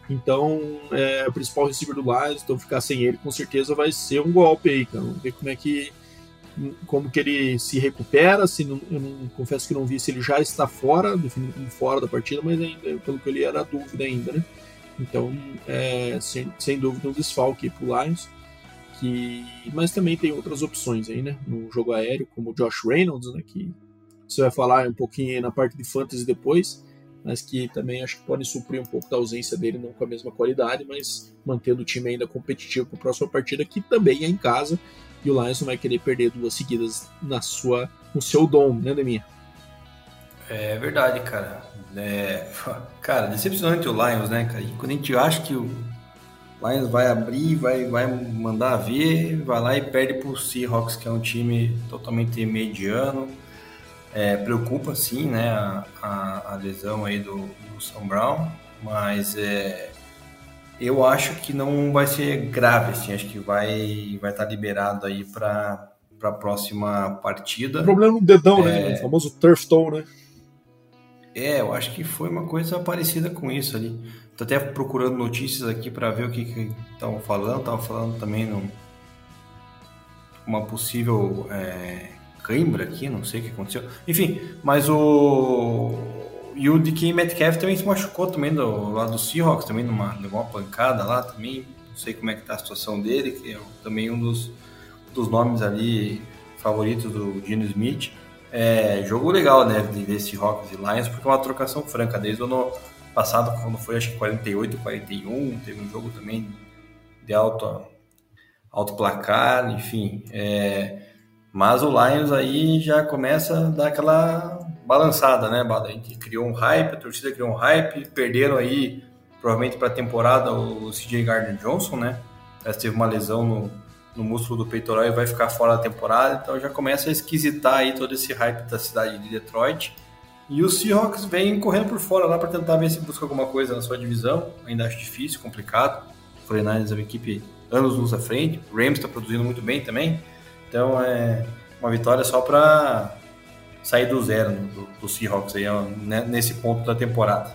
Então, é o principal receiver do Lions, então ficar sem ele com certeza vai ser um golpe aí, cara. Vamos ver como é que como que ele se recupera, se não, eu não confesso que não vi se ele já está fora, definido como fora da partida, mas ainda, pelo que eu li era dúvida ainda, né? Então, é, sem, sem dúvida, um desfalque para o Lions. Que, mas também tem outras opções aí, né? No jogo aéreo, como o Josh Reynolds, né? Que você vai falar um pouquinho na parte de fantasy depois, mas que também acho que podem suprir um pouco da ausência dele, não com a mesma qualidade, mas mantendo o time ainda competitivo para a próxima partida, que também é em casa. E o Lions não vai querer perder duas seguidas na sua, no seu dom, né, Deminha? É verdade, cara. É, <laughs> cara, decepcionante o Lions, né, cara? E quando a gente acha que o Lions vai abrir, vai, vai mandar ver, vai lá e perde pro Seahawks, que é um time totalmente mediano. É, preocupa sim, né, a, a, a, lesão aí do, do Sam Brown, mas é, eu acho que não vai ser grave, assim, acho que vai vai estar tá liberado aí para a próxima partida. O problema no dedão, né, é... né, o famoso turf toe, né? É, eu acho que foi uma coisa parecida com isso ali. Tô até procurando notícias aqui para ver o que estavam falando. Estavam falando também num, uma possível é, cãibra aqui, não sei o que aconteceu. Enfim, mas o. E o DK Metcalf também se machucou também do lado do Seahawks, também numa, levou uma pancada lá também. Não sei como é que tá a situação dele, que é também um dos, dos nomes ali favoritos do Gino Smith. É, jogo legal, né, desse Seahawks e Lions, porque é uma trocação franca. Desde o ano passado, quando foi acho que 48, 41, teve um jogo também de alto, alto placar, enfim. É, mas o Lions aí já começa a dar aquela balançada, né, Bada? A gente criou um hype, a torcida criou um hype, perderam aí, provavelmente para a temporada, o CJ Gardner Johnson, né? Ela teve uma lesão no, no músculo do peitoral e vai ficar fora da temporada, então já começa a esquisitar aí todo esse hype da cidade de Detroit. E os Seahawks vêm correndo por fora lá para tentar ver se busca alguma coisa na sua divisão. Ainda acho difícil, complicado. O 49ers é uma equipe anos luz à frente. O Rams está produzindo muito bem também. Então é uma vitória só para sair do zero do, do Seahawks aí, né, nesse ponto da temporada.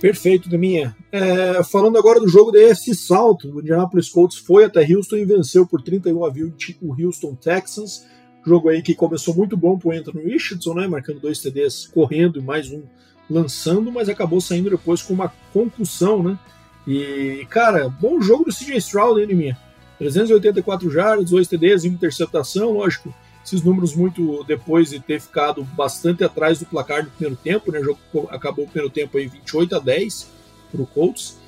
Perfeito, Deminha. É, falando agora do jogo da South, o Indianapolis Colts foi até Houston e venceu por 31 a 20 o Houston Texans. Jogo aí que começou muito bom pro Anthony Richardson, né, marcando dois TDs correndo e mais um lançando, mas acabou saindo depois com uma concussão, né? E, cara, bom jogo do CJ Stroud, hein, Deminha? 384 jardas, dois TDs e uma interceptação, lógico esses números muito depois de ter ficado bastante atrás do placar do primeiro tempo, né? O jogo acabou o primeiro tempo aí 28 a 10 para o Colts.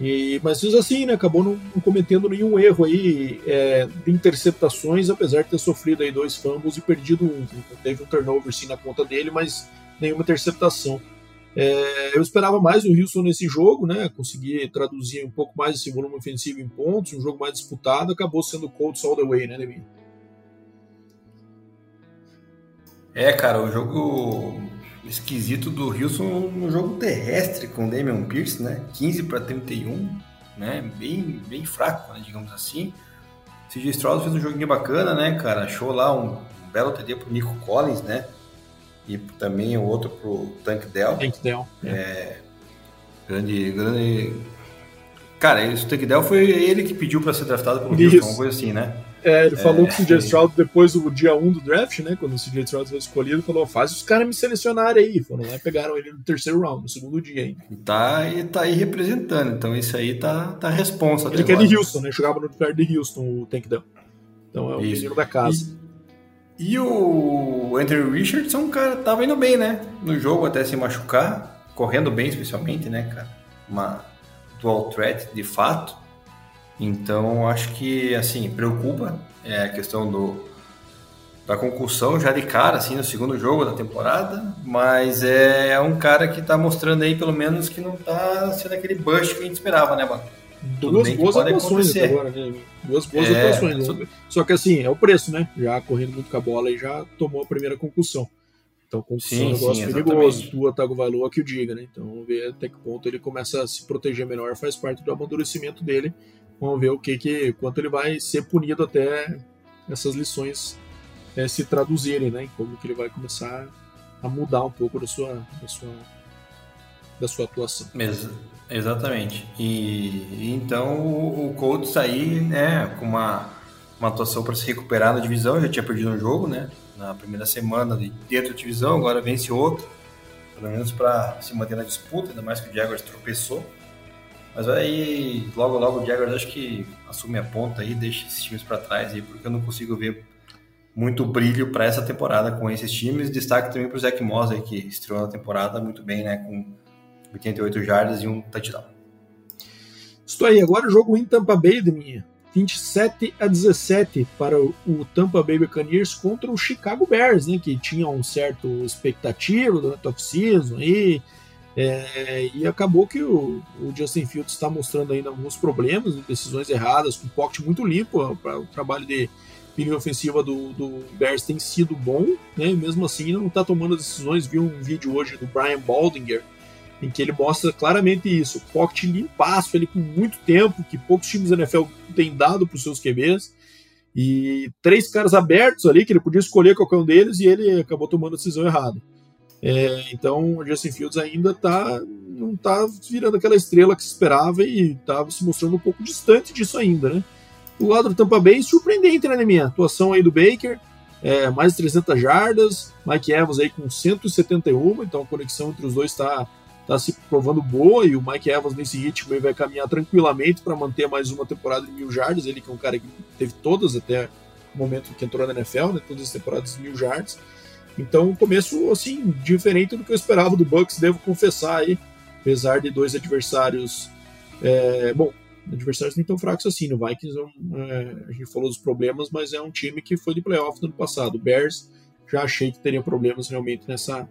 E, mas assim, né? Acabou não, não cometendo nenhum erro aí é, de interceptações, apesar de ter sofrido aí dois fumbles e perdido um. Teve um turnover sim na conta dele, mas nenhuma interceptação. É, eu esperava mais o Houston nesse jogo, né? Conseguir traduzir um pouco mais esse volume ofensivo em pontos, um jogo mais disputado, acabou sendo Colts all the way, né, Levi? É, cara, o jogo esquisito do Wilson no jogo terrestre com o Damian Pierce, né? 15 para 31, né? Bem, bem fraco, né? digamos assim. CJ Stroud fez um joguinho bacana, né, cara? Achou lá um, um belo TD pro Nico Collins, né? E também o outro pro Tank Dell. Tank Dell. É. é. Grande, grande. Cara, esse Tank Dell foi ele que pediu para ser draftado pelo Isso. Uma coisa assim, né? É, ele falou é, que o CJ Stroud, depois do dia 1 do draft, né? Quando o CJ Stroud foi escolhido, falou: faz os caras me selecionarem aí. Foram lá e pegaram ele no terceiro round, no segundo dia ainda. Tá, e tá aí representando, então isso aí tá, tá responsa. Ele que é de Houston, né? Jogava no lugar de Houston, o Tank Down. Então é o isso. menino da casa. E, e o Andrew Richardson, cara, tava indo bem, né? No jogo até se machucar, correndo bem, especialmente, né, cara? Uma dual threat de fato. Então, acho que, assim, preocupa é, a questão do, da concussão já de cara, assim, no segundo jogo da temporada, mas é, é um cara que está mostrando aí, pelo menos, que não está sendo aquele bust que a gente esperava, né, mano? Duas boas atuações agora, né? Duas boas é, atuações. Só... só que assim, é o preço, né? Já correndo muito com a bola e já tomou a primeira concussão. Então, concussão sim, é um negócio sim, perigoso. O Atago Valor que o diga, né? Então, ver até que ponto ele começa a se proteger melhor, faz parte do amadurecimento dele. Vamos ver o que, que quanto ele vai ser punido até essas lições é, se traduzirem, né? Como que ele vai começar a mudar um pouco da sua, da sua, da sua atuação. Ex exatamente. E, então o, o Colts aí, né, com uma, uma atuação para se recuperar na divisão, já tinha perdido um jogo, né? Na primeira semana de dentro da divisão, agora vence outro, pelo menos para se manter na disputa, ainda mais que o Jaguars tropeçou. Mas aí, logo, logo o Jaguars acho que assume a ponta aí, deixa esses times para trás aí, porque eu não consigo ver muito brilho para essa temporada com esses times. Destaque também para o Zach Moss, aí, que estreou na temporada muito bem, né? Com 88 jardas e um touchdown. Estou aí, agora o jogo em Tampa Bay, minha 27 a 17 para o Tampa Bay Buccaneers contra o Chicago Bears, né? Que tinha um certo expectativa durante a off-season aí. É, e acabou que o, o, Justin Fields está mostrando ainda alguns problemas, decisões erradas, com pocket muito limpo para o trabalho de linha ofensiva do, do Bears tem sido bom, né? E mesmo assim não está tomando decisões. Vi um vídeo hoje do Brian Baldinger em que ele mostra claramente isso, pocket limpaço, ele com muito tempo, que poucos times da NFL têm dado para os seus QBs, e três caras abertos ali, que ele podia escolher qualquer um deles, e ele acabou tomando a decisão errada. É, então o Justin Fields ainda tá, não está virando aquela estrela que se esperava e está se mostrando um pouco distante disso ainda, né? Do lado do Tampa Bay, surpreendente, né, minha atuação aí do Baker, é, mais de 300 jardas, Mike Evans aí com 171, então a conexão entre os dois está tá se provando boa e o Mike Evans nesse ritmo vai caminhar tranquilamente para manter mais uma temporada de mil jardas, ele que é um cara que teve todas até o momento que entrou na NFL, né, todas as temporadas de mil jardas. Então, começo assim diferente do que eu esperava do Bucks, devo confessar aí, apesar de dois adversários é, bom, adversários nem tão fracos assim. No Vikings, é, a gente falou dos problemas, mas é um time que foi de playoff no ano passado. O Bears, já achei que teria problemas realmente nessa,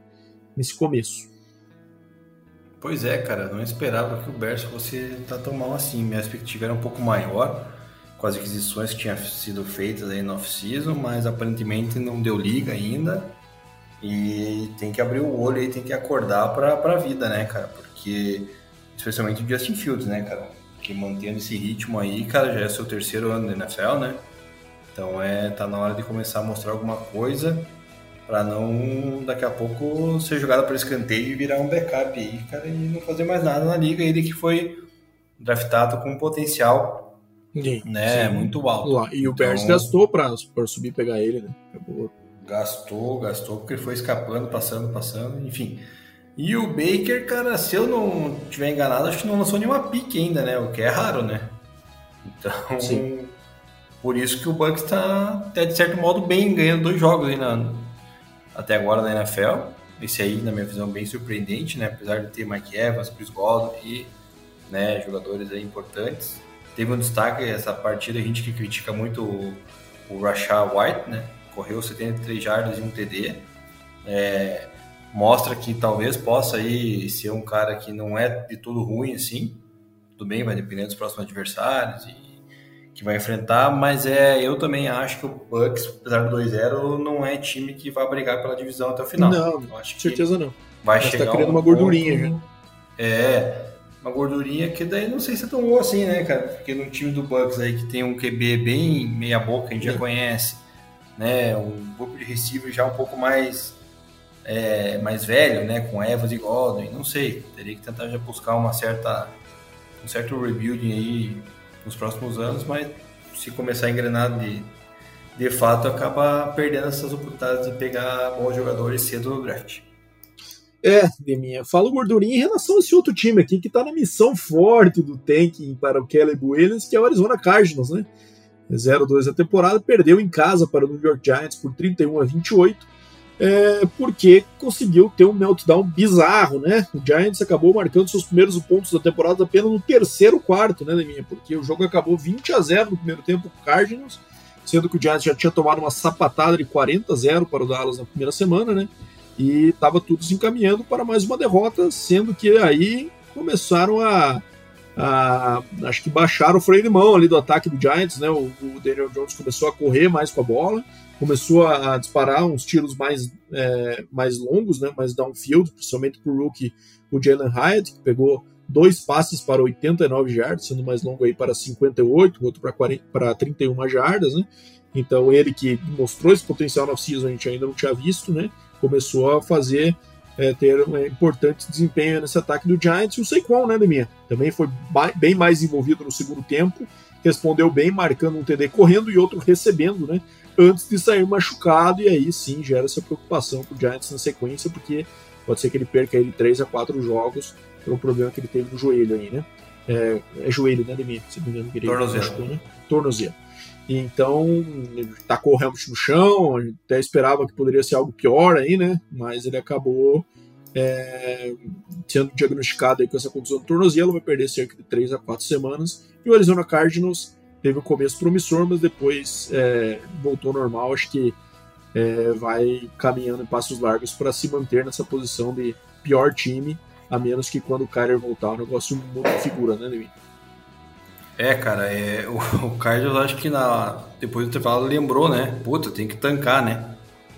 nesse começo. Pois é, cara, não esperava que o Bears fosse estar tão mal assim. Minha expectativa era um pouco maior com as aquisições que tinham sido feitas aí no off-season, mas aparentemente não deu liga ainda. E tem que abrir o olho aí, tem que acordar para a vida, né, cara? Porque, especialmente o Justin Fields, né, cara? que mantendo esse ritmo aí, cara, já é seu terceiro ano na NFL, né? Então é tá na hora de começar a mostrar alguma coisa para não daqui a pouco ser jogado para escanteio e virar um backup aí, cara, e não fazer mais nada na liga. Ele que foi draftado com um potencial, sim, né, sim. muito alto. E o então, Bears gastou para subir e pegar ele, né? Acabou. Gastou, gastou porque ele foi escapando, passando, passando, enfim. E o Baker, cara, se eu não tiver enganado, acho que não lançou nenhuma pique ainda, né? O que é raro, né? Então, Sim. por isso que o Bucks está, até de certo modo, bem ganhando dois jogos aí na, até agora na NFL. Esse aí, na minha visão, bem surpreendente, né? Apesar de ter Mike Evans, Chris Godwin e né, jogadores aí importantes. Teve um destaque essa partida, a gente que critica muito o, o Rashad White, né? Correu 73 jardas e um TD. É, mostra que talvez possa aí ser um cara que não é de tudo ruim assim. Tudo bem, vai depender dos próximos adversários e que vai enfrentar, mas é, eu também acho que o Bucks, apesar do 2-0, não é time que vai brigar pela divisão até o final. Não, eu acho certeza não. Vai mas tá chegar tá criando um uma gordurinha ponto, É, uma gordurinha que daí não sei se é tão boa assim, né, cara? Porque no time do Bucks aí que tem um QB bem meia boca, a gente é. já conhece, né, um grupo de receiver já um pouco mais é, mais velho, né, com Evans e Godwin, não sei, teria que tentar já buscar uma certa, um certo rebuilding aí nos próximos anos, mas se começar a engrenar de, de fato, acaba perdendo essas oportunidades de pegar bons jogadores cedo no draft. É, Deminha, falo gordurinha em relação a esse outro time aqui que tá na missão forte do tanking para o Caleb Williams, que é o Arizona Cardinals, né? 0-2 a temporada, perdeu em casa para o New York Giants por 31 a 28 é, porque conseguiu ter um meltdown bizarro, né? O Giants acabou marcando seus primeiros pontos da temporada apenas no terceiro quarto, né, minha? Porque o jogo acabou 20 a 0 no primeiro tempo com o Cardinals, sendo que o Giants já tinha tomado uma sapatada de 40 a 0 para o Dallas na primeira semana, né? E estava tudo se encaminhando para mais uma derrota, sendo que aí começaram a, a acho que baixaram o freio de mão ali do ataque do Giants, né? O, o Daniel Jones começou a correr mais com a bola começou a, disparar uns tiros mais, é, mais longos, né, mais downfield, principalmente para o rookie, o Jalen Hyatt, que pegou dois passes para 89 jardas, sendo mais longo aí para 58, outro para 31 jardas, né? Então ele que mostrou esse potencial na off-season, a gente ainda não tinha visto, né? Começou a fazer, é, ter um importante desempenho nesse ataque do Giants. E o Saquon, né, Deminha? Também foi bem mais envolvido no segundo tempo, respondeu bem, marcando um TD correndo e outro recebendo, né? antes de sair machucado, e aí sim gera essa preocupação pro Giants na sequência, porque pode ser que ele perca ele 3 a 4 jogos pelo problema que ele teve no joelho aí, né? É, é joelho, né, Demir? Se não me engano, ele Tornozelo. Machucou, né? Tornozelo. Então, tacou o helmet no chão, até esperava que poderia ser algo pior aí, né? Mas ele acabou é, sendo diagnosticado com essa contusão do tornozelo, vai perder cerca de 3 a 4 semanas. E o Arizona Cardinals teve um começo promissor, mas depois é, voltou normal. Acho que é, vai caminhando em passos largos para se manter nessa posição de pior time, a menos que quando o Kyler voltar o negócio muda figura, né, Levi? É, cara, é, o, <laughs> o Cardinals acho que na, depois do intervalo lembrou, né? Puta, tem que tancar, né?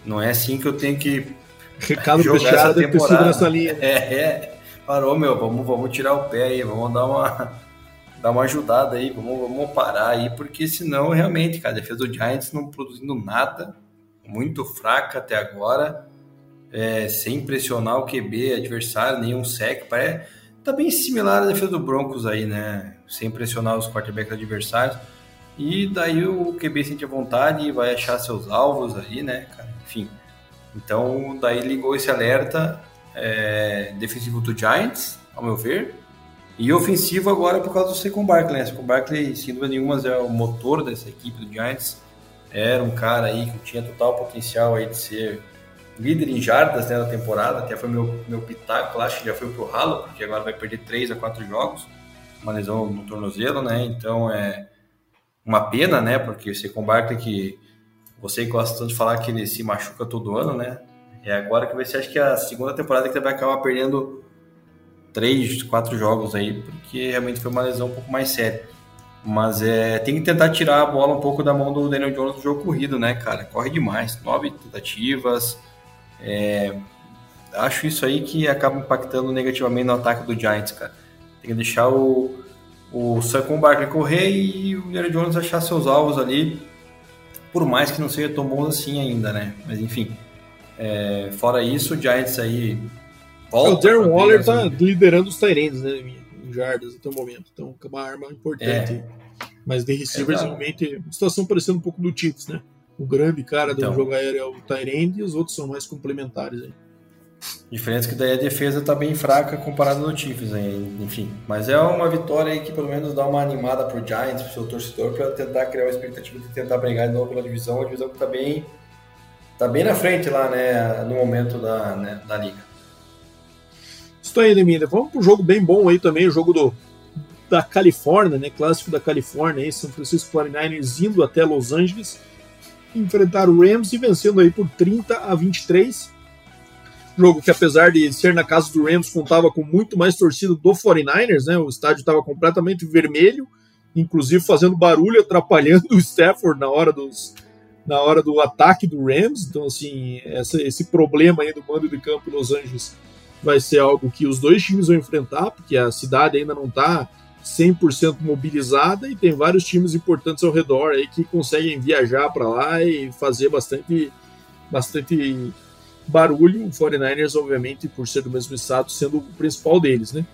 Não é assim que eu tenho que Recado jogar essa temporada. nessa linha. <laughs> É, é, parou, meu, vamos, vamos tirar o pé aí, vamos dar uma <laughs> dar uma ajudada aí, vamos, vamos parar aí, porque senão realmente, cara, a defesa do Giants não produzindo nada, muito fraca até agora, é, sem pressionar o QB adversário, nenhum sec, parece, tá bem similar à defesa do Broncos aí, né, sem pressionar os quarterbacks adversários, e daí o QB sente a vontade e vai achar seus alvos aí, né, cara, enfim. Então, daí ligou esse alerta é, defensivo do Giants, ao meu ver, e ofensivo agora por causa do Saquon Barkley, né? Saquon Barkley, sem dúvida nenhuma, é o motor dessa equipe do Giants. Era um cara aí que tinha total potencial aí de ser líder em jardas né, na temporada. Até foi meu, meu pitaco, acho que já foi pro ralo, porque agora vai perder 3 a 4 jogos. Uma lesão no tornozelo, né? Então é uma pena, né? Porque Saquon Barkley que você gosta tanto de falar que ele se machuca todo ano, né? É agora que vai ser, acho que a segunda temporada que ele vai acabar perdendo três, quatro jogos aí, porque realmente foi uma lesão um pouco mais séria. Mas é, tem que tentar tirar a bola um pouco da mão do Daniel Jones do jogo corrido, né, cara? Corre demais. Nove tentativas. É, acho isso aí que acaba impactando negativamente no ataque do Giants, cara. Tem que deixar o, o Saquon Barkley correr e o Daniel Jones achar seus alvos ali. Por mais que não seja tão bom assim ainda, né? Mas enfim. É, fora isso, o Giants aí Volta o Darren Waller tá liderando os Tyrands, né? Em jardas até o momento. Então, é uma arma importante. É. Mas de receivers, é realmente, a situação parecendo um pouco do Chiefs, né? O grande cara do então. jogo aéreo é o Tyrande e os outros são mais complementares aí. Diferença que daí a defesa tá bem fraca comparada no Chiefs, aí, enfim. Mas é uma vitória aí que pelo menos dá uma animada pro Giants, pro seu torcedor, para tentar criar uma expectativa de tentar brigar de novo pela divisão. A divisão que tá bem, tá bem na frente lá, né, no momento da, né, da liga. Isso aí, Demida. Vamos para um jogo bem bom aí também, o jogo do, da Califórnia, né? Clássico da Califórnia, aí, São Francisco 49ers indo até Los Angeles, enfrentar o Rams e vencendo aí por 30 a 23. Jogo que, apesar de ser na casa do Rams, contava com muito mais torcida do 49ers, né? O estádio estava completamente vermelho, inclusive fazendo barulho, atrapalhando <laughs> o Stafford na hora dos, na hora do ataque do Rams. Então, assim, essa, esse problema aí do mando de campo em Los Angeles vai ser algo que os dois times vão enfrentar, porque a cidade ainda não está 100% mobilizada e tem vários times importantes ao redor aí que conseguem viajar para lá e fazer bastante, bastante barulho. O 49ers, obviamente, por ser do mesmo estado, sendo o principal deles, né?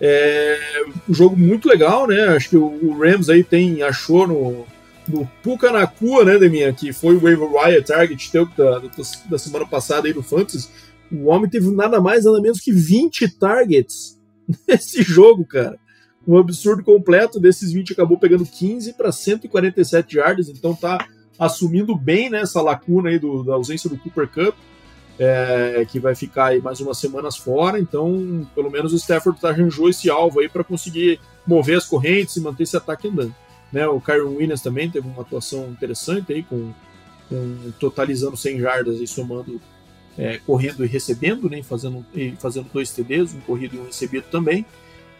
É um jogo muito legal, né? Acho que o Rams aí tem achou no, no Puka Nakua, né, Deminha, que foi o waiver wire target da, da semana passada aí no Fantasy o homem teve nada mais, nada menos que 20 targets <laughs> nesse jogo, cara. Um absurdo completo. Desses 20, acabou pegando 15 para 147 yards, então tá assumindo bem né, essa lacuna aí do, da ausência do Cooper Cup. é, que vai ficar aí mais umas semanas fora, então pelo menos o Stafford arranjou esse alvo aí para conseguir mover as correntes e manter esse ataque andando. Né, o Kyron Williams também teve uma atuação interessante aí, com, com totalizando 100 jardas e somando é, correndo e recebendo, né, fazendo, e fazendo dois TDs, um corrido e um recebido também.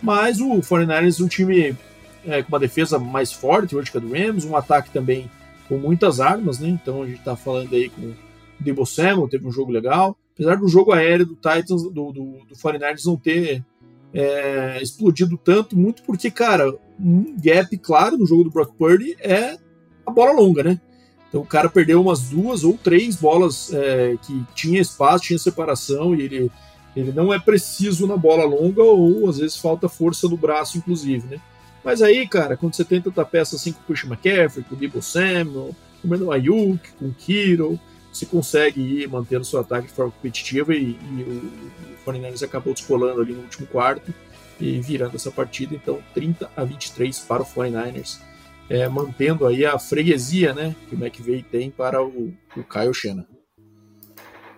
Mas o 49ers é um time é, com uma defesa mais forte hoje que a do Rams, um ataque também com muitas armas, né? Então a gente está falando aí com o Debo Samuel, teve um jogo legal. Apesar do jogo aéreo do Titans, do, do, do 49ers não ter é, explodido tanto, muito porque, cara, um gap claro no jogo do Brock Purdy é a bola longa, né? Então o cara perdeu umas duas ou três bolas é, que tinha espaço, tinha separação e ele, ele não é preciso na bola longa ou às vezes falta força no braço, inclusive, né? Mas aí, cara, quando você tem tanta peça assim com o Christian McCaffrey, com o Debo Samuel, com o Brandon Ayuk, com o Kiro, você consegue ir mantendo seu ataque de forma competitiva e, e o, o 49ers acabou descolando ali no último quarto e virando essa partida. Então, 30 a 23 para o 49ers é, mantendo aí a freguesia né, que o McVeigh tem para o, o Kyle Shanahan.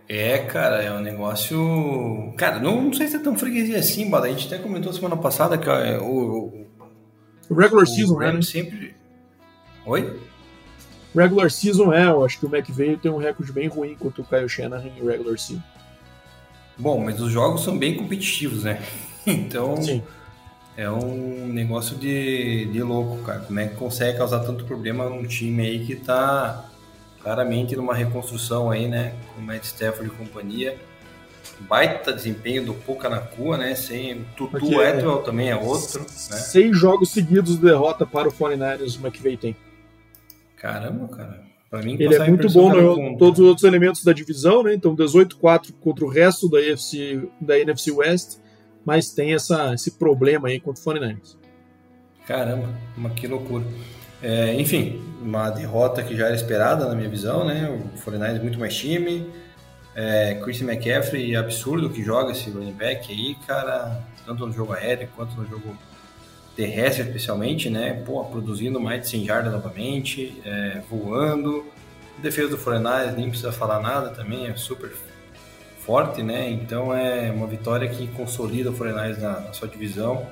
É, cara, é um negócio. Cara, não, não sei se é tão freguesia assim, Bada. A gente até comentou semana passada que é, o, o, regular o season, né? Sempre. Oi? Regular season é, eu acho que o McVeigh tem um recorde bem ruim contra o Kyle Shanahan em regular season. Bom, mas os jogos são bem competitivos, né? <laughs> Então. Sim é um negócio de, de louco, cara. Como é que consegue causar tanto problema num time aí que tá claramente numa reconstrução aí, né? Com o Matt Stafford e companhia. Baita desempenho do Puka na cua, né? Sem Tutu Porque Etwell também é outro. Né? Seis jogos seguidos de derrota para o 49ers o McVay tem. Caramba, cara. Pra mim, ele é muito bom no todos os outros elementos da divisão, né? Então 18-4 contra o resto da, AFC, da NFC West mas tem essa, esse problema aí contra o 49ers. Caramba, que loucura. É, enfim, uma derrota que já era esperada na minha visão, né? O 49ers muito mais time. É, Christian McCaffrey, absurdo que joga esse running back aí, cara, tanto no jogo aéreo quanto no jogo terrestre, especialmente, né? Pô, produzindo mais de 100 jardas novamente, é, voando. defesa do 49ers nem precisa falar nada também, é super forte, né? Então é uma vitória que consolida o Foreigners na, na, sua divisão.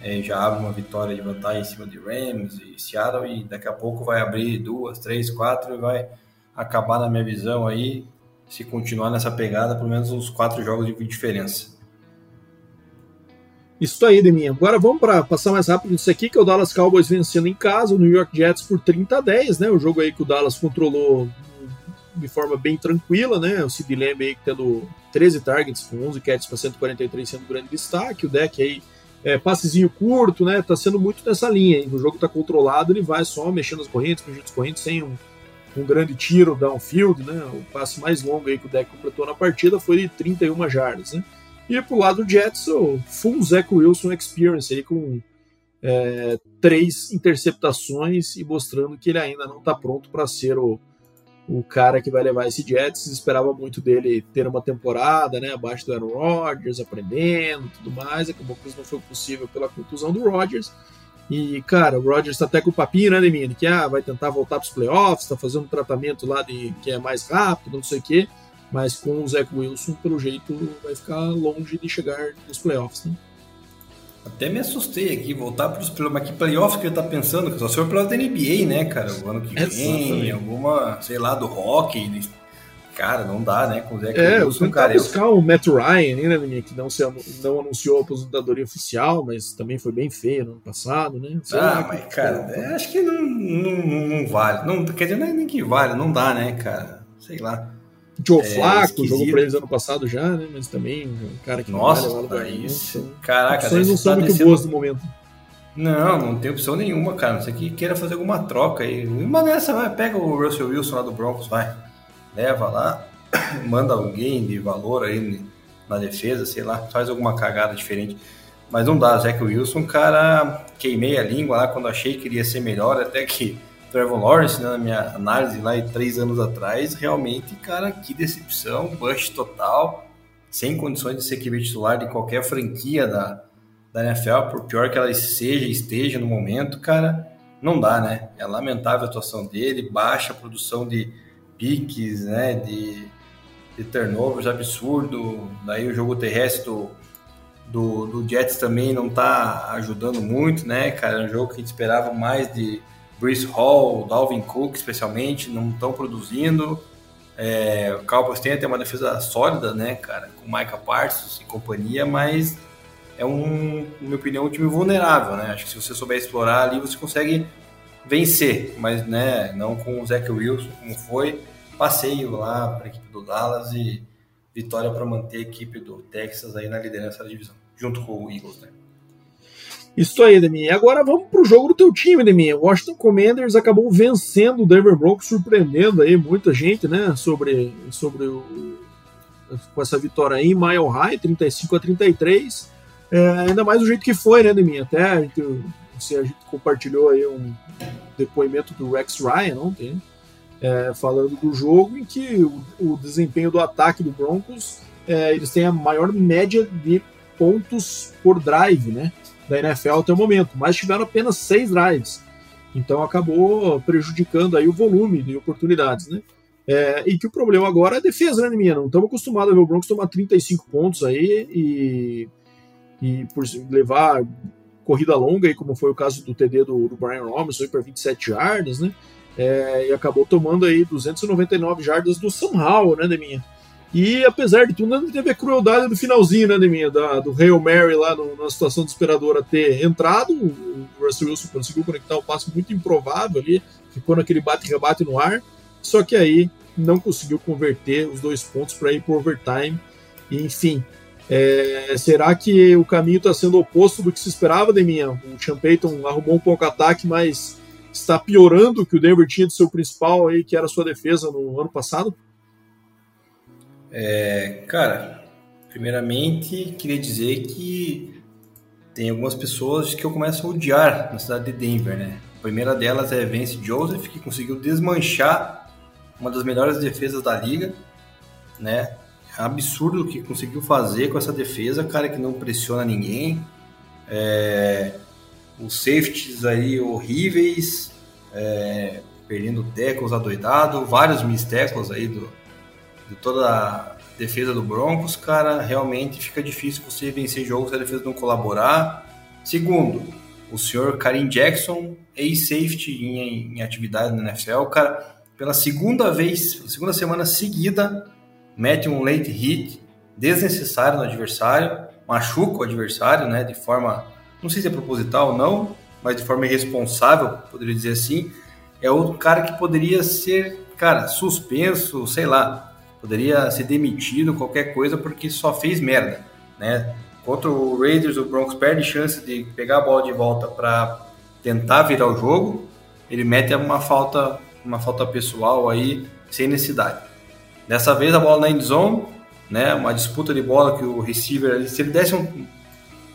É, já abre uma vitória de vantagem em cima de Rams e Seattle e daqui a pouco vai abrir duas, três, quatro e vai acabar na minha visão aí, se continuar nessa pegada, pelo menos uns quatro jogos de diferença. Isso aí, Deminha. Agora vamos para passar mais rápido isso aqui, que é o Dallas Cowboys vencendo em casa, o New York Jets por 30 a 10, né? O jogo aí que o Dallas controlou de forma bem tranquila, né? O Sid Lamb aí tendo 13 targets com 11 catches para 143 sendo grande destaque, o deck aí é, passezinho curto, né? Tá sendo muito nessa linha. Hein? O jogo tá controlado, ele vai só mexendo as correntes, mexendo as correntes sem um, um grande tiro downfield, né? O passe mais longo aí que o deck completou na partida foi de 31 jardas, né? E pro lado do Jets, o full Zach Wilson experience aí com é, três interceptações e mostrando que ele ainda não está pronto para ser o, o cara que vai levar esse Jets. Esperava muito dele ter uma temporada, né, abaixo do Aaron Rodgers, aprendendo tudo mais. Acabou que isso não foi possível pela contusão do Rodgers. E, cara, o Rodgers tá até com o papinho, né, Demir? Que ah, vai tentar voltar para os playoffs, tá fazendo um tratamento lá de que é mais rápido, não sei o quê. Mas com o Zach Wilson, pelo jeito, vai ficar longe de chegar nos playoffs, né? Até me assustei aqui, voltar para os playoffs. Mas que playoffs que ele tá pensando? Que só se for playoffs da NBA, né, cara? O ano que vem, alguma, sei lá, do rock. Cara, não dá, né? Com o Zach é, Wilson, cara. buscar eu... o Matt Ryan, né, que não, se, não anunciou a aposentadoria oficial, mas também foi bem feio no ano passado, né? Sei ah, lá, mas, cara, é, acho que não, não, não, vale. Não, quer dizer, não é nem que vale, não dá, né, cara? Sei lá. Joe é, Flacco jogou pra eles ano passado já, né? Mas também um cara que Nossa, não vale isso. Então, Caraca, opções não são muito boas no momento. Não, não tem opção nenhuma, cara. Não sei que queira fazer alguma troca aí. Uma dessa, vai, pega o Russell Wilson lá do Broncos, vai. Leva lá, <coughs> manda alguém de valor aí na defesa, sei lá, faz alguma cagada diferente. Mas não dá, Zach Wilson, cara, queimei a língua lá quando achei que iria ser melhor, até que Trevor Lawrence, né, na minha análise lá de três anos atrás, realmente, cara, que decepção, bust total, sem condições de ser QB titular de qualquer franquia da, da NFL, por pior que ela seja, esteja no momento, cara, não dá, né? É lamentável a atuação dele, baixa produção de piques, né, de de turnovers absurdo. Daí o jogo terrestre do, do, do Jets também não tá ajudando muito, né, cara? É um jogo que a gente esperava mais de Bruce Hall, Dalvin Cook, especialmente, não estão produzindo. É, o Cowboys tem até uma defesa sólida, né, cara, com Micah Parsons e companhia, mas é um, na minha opinião, um time vulnerável, né? Acho que se você souber explorar ali, você consegue vencer, mas né, não com o Zach Wilson, como foi. Passeio lá para a equipe do Dallas e vitória para manter a equipe do Texas aí na liderança da divisão, junto com o Eagles, né? Isso aí, Demi. Agora vamos pro jogo do teu time, Demi. O Washington Commanders acabou vencendo o Denver Broncos, surpreendendo aí muita gente, né, sobre, sobre o, com essa vitória aí, Mile High, 35 a 33. É, ainda mais do jeito que foi, né, Demi? Até a gente, a gente compartilhou aí um depoimento do Rex Ryan ontem, é, falando do jogo em que o, o, desempenho do ataque do Broncos, é, eles têm a maior média de pontos por drive, né? Da NFL até o momento, mas tiveram apenas seis drives. Então acabou prejudicando aí o volume de oportunidades, né? É, e que o problema agora é a defesa, né, minha? Não estamos acostumados a ver o Broncos tomar 35 pontos aí e, e por levar corrida longa, aí, como foi o caso do TD do, do Brian Robinson para 27 jardas, né? É, e acabou tomando aí 299 jardas do Sam Howell, né, Deminha? E apesar de tudo, não teve a crueldade do finalzinho, né, minha, da, do Hail Mary lá no, na situação desesperadora ter entrado. O Russell Wilson conseguiu conectar um passo muito improvável ali, ficou naquele bate-rebate no ar. Só que aí não conseguiu converter os dois pontos para ir para overtime. E, enfim, é, será que o caminho está sendo oposto do que se esperava, Deminha? O Sean Payton arrumou um pouco ataque, mas está piorando o que o Denver tinha de seu principal aí, que era a sua defesa no ano passado? É, cara, primeiramente queria dizer que tem algumas pessoas que eu começo a odiar na cidade de Denver, né? A primeira delas é Vance Joseph, que conseguiu desmanchar uma das melhores defesas da liga, né? É absurdo o que conseguiu fazer com essa defesa, cara, que não pressiona ninguém. É, os safeties aí horríveis, é, perdendo tackles adoidado, vários miss tackles aí do, de toda a defesa do Broncos, cara, realmente fica difícil você vencer jogos se a defesa não colaborar. Segundo, o senhor Karim Jackson, ex-safety em, em, atividade na NFL, cara, pela segunda vez, segunda semana seguida, mete um late hit desnecessário no adversário, machuca o adversário, né, de forma, não sei se é proposital ou não, mas de forma irresponsável, poderia dizer assim. É outro cara que poderia ser, cara, suspenso, sei lá, poderia ser demitido, qualquer coisa, porque só fez merda, né? Contra o Raiders, o Broncos perde chance de pegar a bola de volta para tentar virar o jogo, ele mete uma falta, uma falta pessoal aí sem necessidade. Dessa vez a bola na end zone, né? Uma disputa de bola que o receiver, se ele desse um,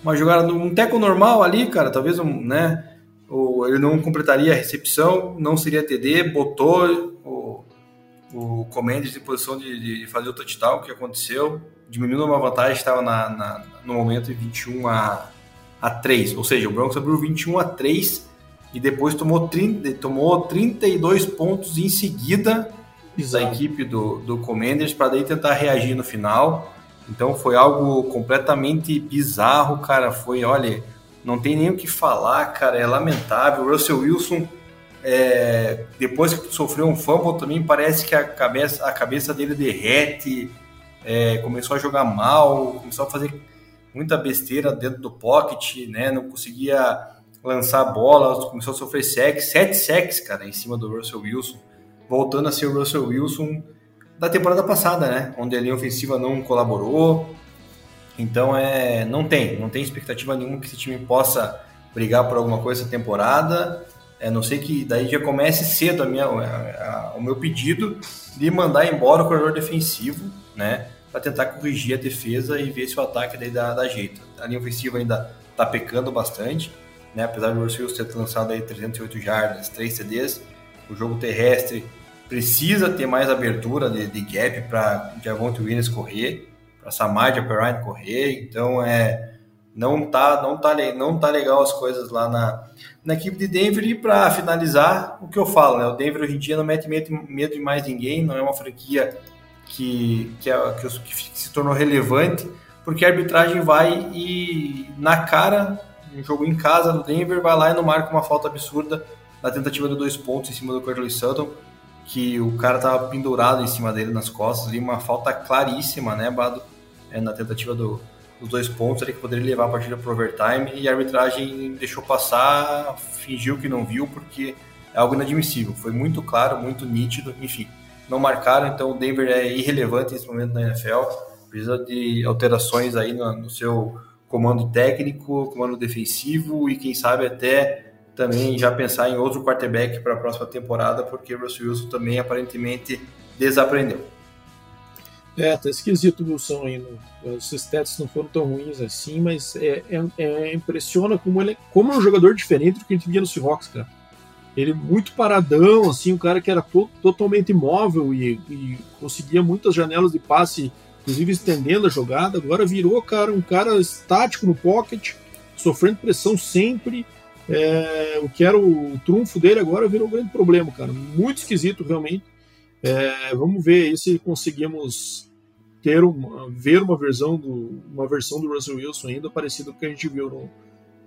uma jogada, um teco normal ali, cara, talvez um, né? ele não completaria a recepção, não seria TD, botou o, Commanders em posição de, de, fazer o touchdown, o que aconteceu, diminuindo uma vantagem, estava na, na, no momento em 21 a, a 3, ou seja, o Broncos abriu 21 a 3 e depois tomou, 30, tomou 32 pontos em seguida Exato. da equipe do, do Commanders para daí tentar reagir no final. Então foi algo completamente bizarro, cara. Foi, olha, não tem nem o que falar, cara. É lamentável. O Russell Wilson é, depois que sofreu um fumble também parece que a cabeça, a cabeça dele derrete, é, começou a jogar mal, começou a fazer muita besteira dentro do pocket, né? Não conseguia lançar a bola, começou a sofrer sacks, sete sacks, cara, em cima do Russell Wilson, voltando a ser o Russell Wilson da temporada passada, né? Onde a linha ofensiva não colaborou. Então é, não tem, não tem expectativa nenhuma que esse time possa brigar por alguma coisa essa temporada. É, não sei que daí já comece cedo a minha, a, a, o meu pedido de mandar embora o corredor defensivo, né? Para tentar corrigir a defesa e ver se o ataque daí dá, dá jeito. A linha ofensiva ainda está pecando bastante, né? Apesar do Russell ter lançado aí 308 jardas, 3 CDs, o jogo terrestre precisa ter mais abertura de, de gap para Javonte Williams correr, para Samaria Perrine correr, então é não tá não tá não tá legal as coisas lá na na equipe de Denver e para finalizar, o que eu falo, né? O Denver hoje em dia não mete medo, de mais ninguém, não é uma franquia que, que, é, que, que se tornou relevante, porque a arbitragem vai e na cara, um jogo em casa do Denver, vai lá e não marca uma falta absurda na tentativa de dois pontos em cima do Curtis Sutton, que o cara tava pendurado em cima dele nas costas, ali uma falta claríssima, né, Bado, é, na tentativa do, dos dois pontos ali que poderia levar a partida para overtime e a arbitragem deixou passar, fingiu que não viu porque é algo inadmissível. Foi muito claro, muito nítido, enfim. Não marcaram, então o Denver é irrelevante nesse momento na NFL. Precisa de alterações aí no, no seu comando técnico, comando defensivo e quem sabe até também já pensar em outro quarterback para a próxima temporada, porque o Russell Wilson também aparentemente desaprendeu. É, tá esquisito o Wilson aí. No, os stats não foram tão ruins assim, mas é, é, é, impressiona como ele como é um jogador diferente do que a gente via no Seahawks, cara. Ele muito paradão, assim, um cara que era to, totalmente imóvel e, e, conseguia muitas janelas de passe, inclusive estendendo a jogada. Agora virou, cara, um cara estático no pocket, sofrendo pressão sempre. É, o que era o trunfo dele agora virou um grande problema, cara. Muito esquisito, realmente. É, vamos ver se conseguimos ter uma, ver uma versão do uma versão do Russell Wilson ainda parecida com o que a gente viu no,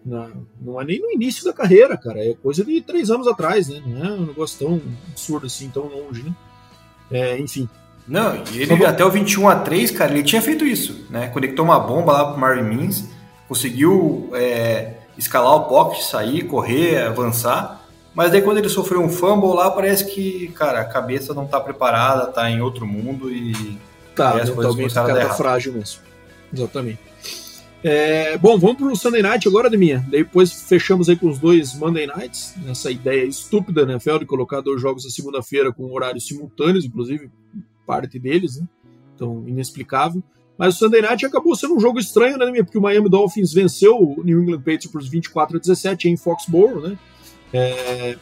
na, não é nem no início da carreira, cara, é coisa de três anos atrás, né? Não é um negócio tão absurdo assim, tão longe, né? É, enfim. Não, e ele até o 21 a 3, cara, ele tinha feito isso, né? Conectou uma bomba lá pro Marvin Mims, conseguiu é, escalar o pocket, sair, correr, avançar. Mas daí quando ele sofreu um fumble lá, parece que, cara, a cabeça não tá preparada, tá em outro mundo e Tá, começaram a dar tá frágil mesmo. Exatamente. É, bom, vamos para o Sunday Night agora, Deminha. Depois fechamos aí com os dois Monday Nights, nessa ideia estúpida, né, Fel, de colocar dois jogos na segunda-feira com horários simultâneos, inclusive parte deles, né? Então, inexplicável. Mas o Sunday Night acabou sendo um jogo estranho, né, Deminha? Porque o Miami Dolphins venceu o New England Patriots por 24 a 17 em Foxborough, né? É,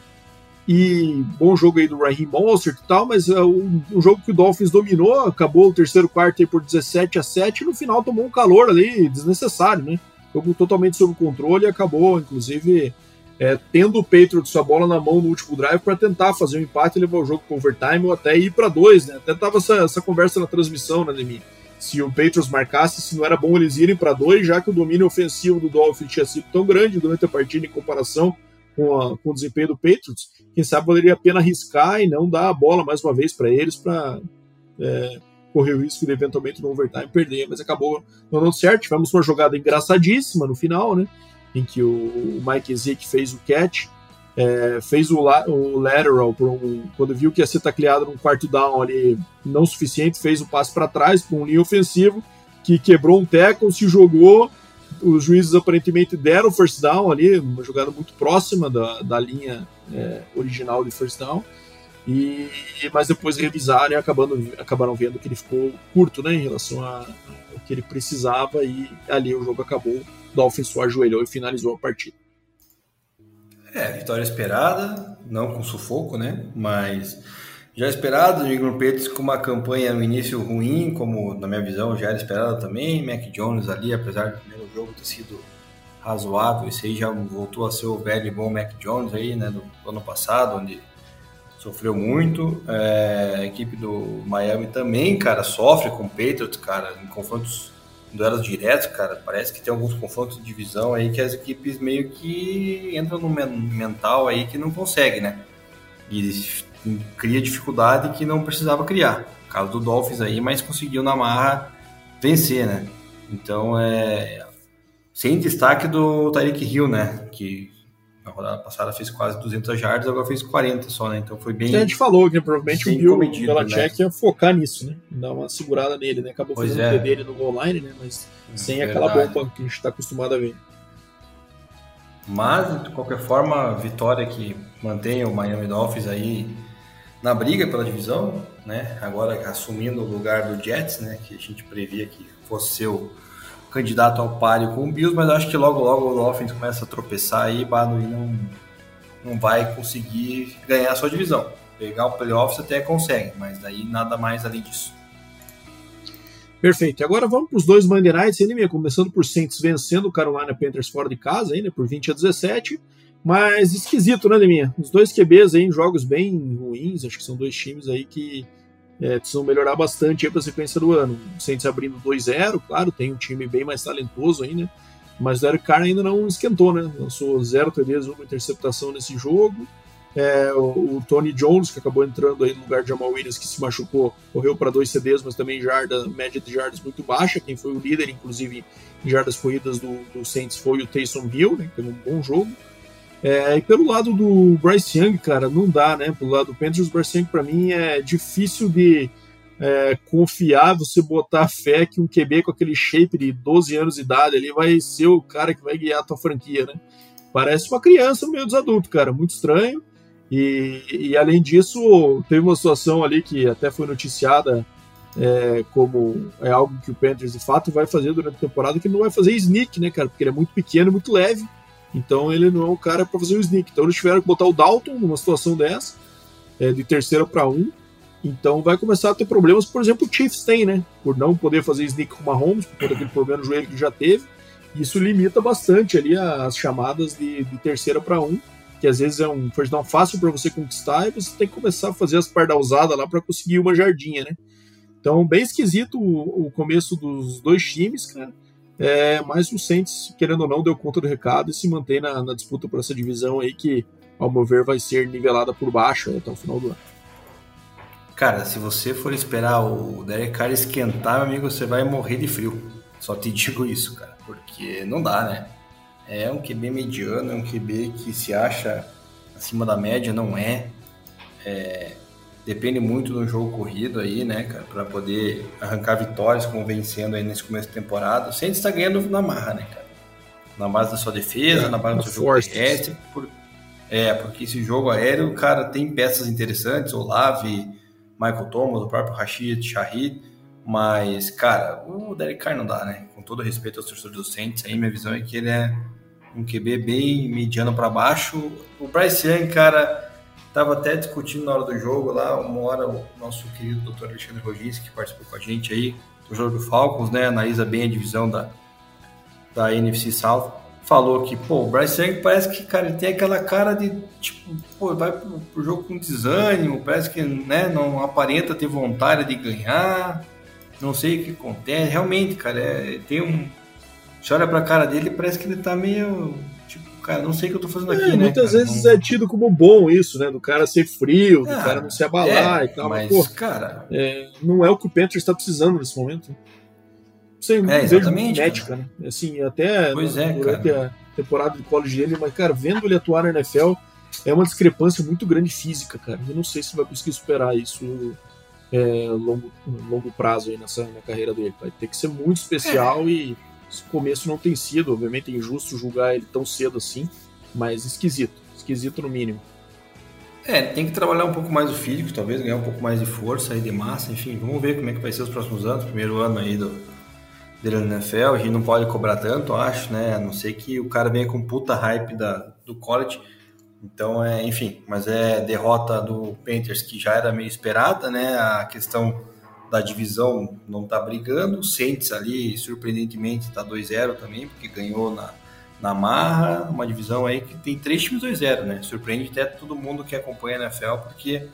e bom jogo aí do Raheem Monster e tal, mas é um, um, jogo que o Dolphins dominou, acabou o terceiro quarto por 17 a 7 e no final tomou um calor ali desnecessário, né? Jogo totalmente sob controle e acabou, inclusive, é, tendo o Patriots sua bola na mão no último drive para tentar fazer um empate e levar o jogo para overtime ou até ir para dois, né? Até tava essa, essa conversa na transmissão, né, Demi? Se o Patriots marcasse, se não era bom eles irem para dois, já que o domínio ofensivo do Dolphins tinha sido tão grande durante a partida em comparação com, a, com o desempenho do Patriots, quem sabe valeria a pena arriscar e não dar a bola mais uma vez para eles para é, correr o risco de eventualmente no overtime perder, mas acabou não dando certo. Tivemos uma jogada engraçadíssima no final, né? Em que o Mike Zeke fez o catch, é, fez o, o lateral um, quando viu que ia ser tacleado num quarto down ali não suficiente, fez o passe para trás com um linha ofensivo que quebrou um tackle, se jogou os juízes aparentemente deram first down ali, uma jogada muito próxima da, da linha é, original de first down. E, mas depois revisaram e acabando, acabaram vendo que ele ficou curto né, em relação ao que ele precisava e ali o jogo acabou. O Dolphins só ajoelhou e finalizou a partida. É, vitória esperada, não com sufoco, né? Mas já esperado, o England Patriots com uma campanha no início ruim, como na minha visão já era esperada também. Mac Jones ali, apesar do primeiro jogo ter sido razoável, esse aí já voltou a ser o velho e bom Mac Jones aí, né, do ano passado, onde sofreu muito. É, a equipe do Miami também, cara, sofre com o Patriots, cara, em confrontos, em duelos diretos, cara. Parece que tem alguns confrontos de divisão aí que as equipes meio que entram no mental aí que não consegue, né? E cria dificuldade que não precisava criar. O caso do Dolphins aí, mas conseguiu na marra vencer, né? Então, é... Sem destaque do Tyreek Hill, né? Que na rodada passada fez quase 200 jardas, agora fez 40 só, né? Então foi bem. A gente falou que provavelmente o Hill pela né? ia focar nisso, né? Dar uma segurada nele, né? Acabou pois fazendo é. o dele no goal line, né? Mas é sem verdade. aquela bomba que a gente está acostumado a ver. Mas, de qualquer forma, vitória que mantém o Miami Dolphins aí na briga pela divisão, né? Agora assumindo o lugar do Jets, né? Que a gente previa que fosse ser o candidato ao páreo com o Bills, mas acho que logo logo o Dolphins começa a tropeçar aí, e não não vai conseguir ganhar a sua divisão. Pegar o playoffs até consegue, mas daí nada mais além disso. Perfeito. Agora vamos para os dois Monday Nights, começando por Saints vencendo o Carolina Panthers fora de casa, ainda por 20 a 17 mas esquisito, né, Deminha? Os dois QBs aí jogos bem ruins, acho que são dois times aí que é, precisam melhorar bastante para a sequência do ano. O Saints abrindo 2-0, claro, tem um time bem mais talentoso ainda, mas o Derek Carr ainda não esquentou, né? Lançou zero TDs, uma interceptação nesse jogo. É, o, o, Tony Jones, que acabou entrando aí no lugar de Jamal Williams, que se machucou, correu para dois CDs, mas também jarda, média de jardas muito baixa. Quem foi o líder, inclusive, em jardas corridas do, do Saints foi o Taysom Hill, né? Teve um bom jogo. É, e pelo lado do Bryce Young, cara, não dá, né? Pelo lado do Panthers, o Bryce Young, para mim, é difícil de é, confiar, você botar fé que um QB com aquele shape de 12 anos de idade ali vai ser o cara que vai guiar a tua franquia, né? Parece uma criança no meio dos adultos, cara, muito estranho. E, e além disso, teve uma situação ali que até foi noticiada é, como é algo que o Panthers de fato vai fazer durante a temporada, que não vai fazer sneak, né, cara? Porque ele é muito pequeno, muito leve então ele não é um cara para fazer o sneak. Então eles tiveram que botar o Dalton numa situação dessa, é, de terceira para um. Então vai começar a ter problemas, por exemplo, o Chiefs tem, né? Por não poder fazer sneak com o Mahomes, por conta daquele problema no joelho que já teve. Isso limita bastante ali as chamadas de, de terceira para um, que às vezes é um first down fácil para você conquistar e você tem que começar a fazer as pardalzadas lá para conseguir uma jardinha, né? Então, bem esquisito o, o começo dos dois times, cara. É, mas o Saints, querendo ou não, deu conta do recado e se mantém na, na disputa por essa divisão aí que, ao meu ver, vai ser nivelada por baixo até o final do ano. Cara, se você for esperar o Derek Carr esquentar, meu amigo, você vai morrer de frio. Só te digo isso, cara, porque não dá, né? É um QB mediano, é um QB que se acha acima da média, não é. é depende muito do jogo corrido aí, né, cara, para poder arrancar vitórias, como vencendo aí nesse começo de temporada. O Saints está ganhando na marra, né, cara? Na base da sua defesa, é, na base do seu jogo terrestre. Por... É, porque esse jogo aéreo, cara, tem peças interessantes, Olave, Michael Thomas, o próprio Rashid Shahid, mas, cara, o Derek Carr não dá, né? Com todo respeito aos torcedores do Saints, aí minha visão é que ele é um QB bem mediano para baixo. O Bryce Young, cara Estava até discutindo na hora do jogo lá, uma hora o nosso querido Dr. Alexandre Roginski, que participou com a gente aí, do jogo do Falcons, né? Analisa bem a divisão da, da NFC South. Falou que, pô, o Bryce Young parece que, cara, ele tem aquela cara de, tipo, pô, vai pro, pro jogo com desânimo, parece que, né, não aparenta ter vontade de ganhar, não sei o que acontece. Realmente, cara, é, tem um. Você olha pra cara dele parece que ele tá meio cara, não sei o que eu tô fazendo aqui, é, né? Muitas cara? vezes não... é tido como bom isso, né? Do cara ser frio, do ah, cara não se abalar é, e tal. Mas, pô, cara. É, não é o que o Panthers está precisando nesse momento. Sei, é, exatamente. Médica, né? Assim, até pois é, durante cara. a temporada de college dele, mas, cara, vendo ele atuar na NFL, é uma discrepância muito grande física, cara. Eu não sei se vai conseguir superar isso é, longo, longo prazo aí nessa na carreira dele. Vai ter que ser muito especial é. e esse começo não tem sido, obviamente é injusto julgar ele tão cedo assim, mas esquisito, esquisito no mínimo. É, tem que trabalhar um pouco mais o físico, talvez ganhar um pouco mais de força e de massa, enfim, vamos ver como é que vai ser os próximos anos, primeiro ano aí do, dele no NFL, a gente não pode cobrar tanto, acho, né, a não ser que o cara venha com puta hype da, do college, então é, enfim, mas é derrota do Panthers que já era meio esperada, né, a questão da divisão não está brigando. O Saints ali, surpreendentemente, está 2-0 também, porque ganhou na, na marra. Uma divisão aí que tem três times 2-0, né? Surpreende até todo mundo que acompanha a NFL, porque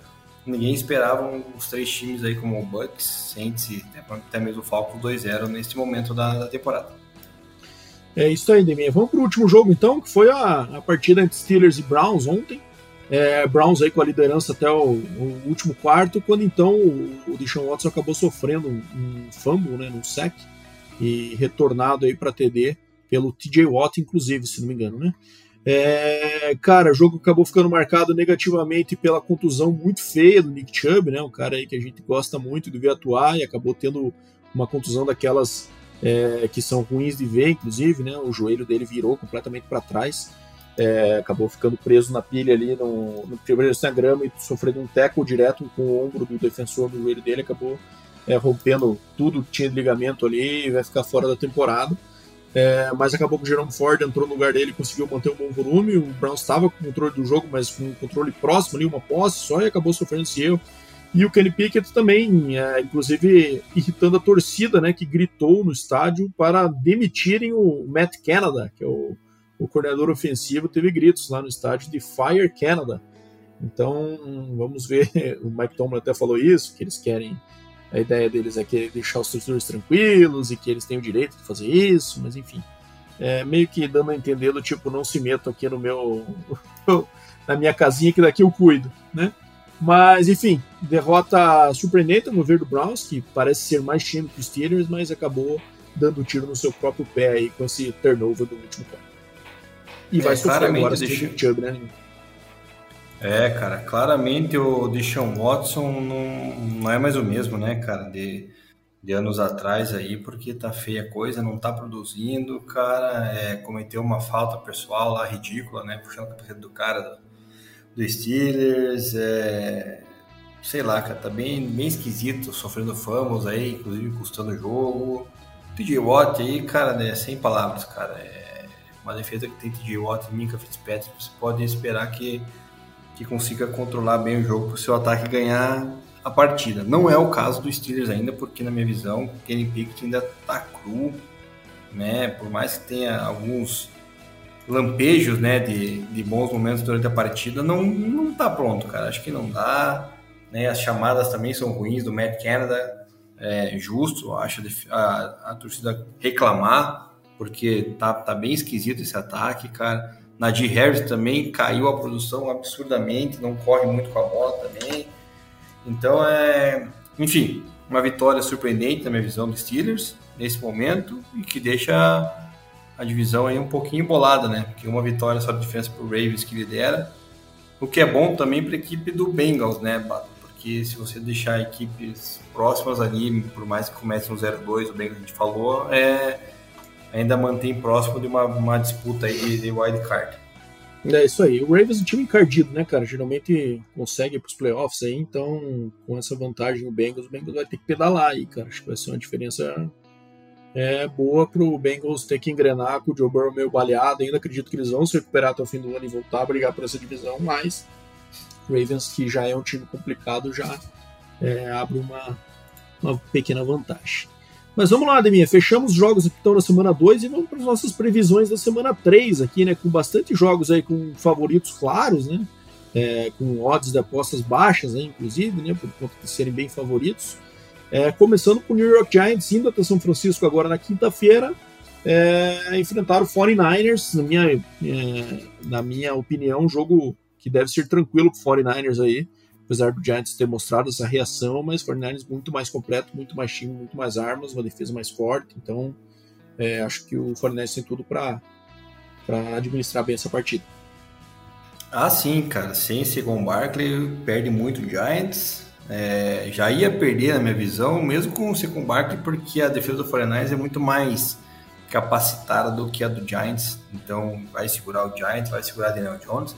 ninguém esperava os três times aí como o Bucks, Saints e até mesmo o Falcons 2-0 neste momento da, da, temporada. É isso aí, Deminha. Vamos para o último jogo então, que foi a, a partida entre Steelers e Browns ontem. É, Browns aí com a liderança até o, o, último quarto, quando então o, o Deshaun Watson acabou sofrendo um, um fumble, né, num sec, e retornado aí para TD pelo TJ Watt, inclusive, se não me engano, né? É, cara, o jogo acabou ficando marcado negativamente pela contusão muito feia do Nick Chubb, né? Um cara aí que a gente gosta muito de ver atuar e acabou tendo uma contusão daquelas é, que são ruins de ver, inclusive, né? O joelho dele virou completamente para trás é, acabou ficando preso na pilha ali no, no primeiro na grama e sofrendo um teco direto com o ombro do defensor do joelho dele, acabou é, rompendo tudo que tinha de ligamento ali e vai ficar fora da temporada. É, mas acabou que o Jerome Ford entrou no lugar dele conseguiu manter um bom volume. O Browns estava com o controle do jogo, mas com um controle próximo ali, uma posse só, e acabou sofrendo esse erro. E o Kenny Pickett também, é, inclusive irritando a torcida, né, que gritou no estádio para demitirem o Matt Canada, que é o o coordenador ofensivo teve gritos lá no estádio de Fire Canada. Então, vamos ver. <laughs> O Mike Tomlin até falou isso, que eles querem. A ideia deles é que deixar os torcedores tranquilos e que eles têm o direito de fazer isso, mas enfim. É, meio que dando a entender do tipo, não se metam aqui no meu. <laughs> na minha casinha que daqui eu cuido, né? Mas, enfim, derrota surpreendente, no ver do Browns, que parece ser mais time que os Steelers, mas acabou dando tiro no seu próprio pé aí com esse turnover do último quarto. E é, vai sofrer agora deixa... Chubb, né? É, cara, claramente o Deshaun Watson não, não é mais o mesmo, né, cara, de, de anos atrás aí, porque tá feia a coisa, não tá produzindo, cara, é, cometeu uma falta pessoal lá ridícula, né, puxando a cabeça do cara do Steelers, é, sei lá, cara, tá bem, bem esquisito, sofrendo famos aí, inclusive custando o jogo. TJ Watt aí, cara, né, sem palavras, cara, é uma defesa que tem TJ Watt e Minka Fitzpatrick, você pode esperar que, que consiga controlar bem o jogo para o seu ataque ganhar a partida. Não é o caso do Steelers ainda, porque na minha visão, Kenny Pickett ainda tá cru, né, por mais que tenha alguns lampejos, né, de, de bons momentos durante a partida, não, não tá pronto, cara. Acho que não dá. Né? As chamadas também são ruins do Matt Canada. É justo, acho, a, a torcida reclamar, porque tá, tá bem esquisito esse ataque, cara. Nadir Harris também caiu a produção absurdamente, não corre muito com a bola também. Então, é, enfim, uma vitória surpreendente na minha visão dos Steelers nesse momento e que deixa a divisão aí um pouquinho embolada, né? Porque uma vitória só de diferença para Ravens que lidera. O que é bom também para a equipe do Bengals, né, Bato? Porque se você deixar equipes próximas ali, por mais que comece um 0-2, o Bengals a gente falou, é, ainda mantém próximo de uma, uma disputa aí de, de wild card. É isso aí. O Ravens é um time encardido, né, cara? Geralmente consegue para os playoffs aí, então com essa vantagem o Bengals, o Bengals vai ter que pedalar aí, cara. Acho que vai ser uma diferença é boa para o Bengals ter que engrenar com o Joe Burrow meio baleado. Ainda acredito que eles vão se recuperar até o fim do ano e voltar a brigar por essa divisão, mas Ravens, que já é um time complicado, já é, abre uma, uma pequena vantagem. Mas vamos lá, Deminha, fechamos os jogos então na semana 2 e vamos para as nossas previsões da semana 3 aqui, né? Com bastante jogos aí com favoritos claros, né? É, com odds de apostas baixas, né, inclusive, né? Por conta de serem bem favoritos. É, começando com o New York Giants indo até São Francisco agora na quinta-feira, é, enfrentar o 49ers, na minha, é, na minha opinião, um jogo que deve ser tranquilo para o 49ers aí, apesar do Giants ter mostrado essa reação, mas 49ers muito mais completo, muito mais time, muito mais armas, uma defesa mais forte, então é, acho que o 49ers tem tudo para administrar bem essa partida. Ah, sim, cara, sem Second Barkley, perde muito o Giants, é, já ia perder na minha visão, mesmo com o Second Barkley, porque a defesa do 49 é muito mais capacitada do que a do Giants. Então vai segurar o Giants, vai segurar o Daniel Jones.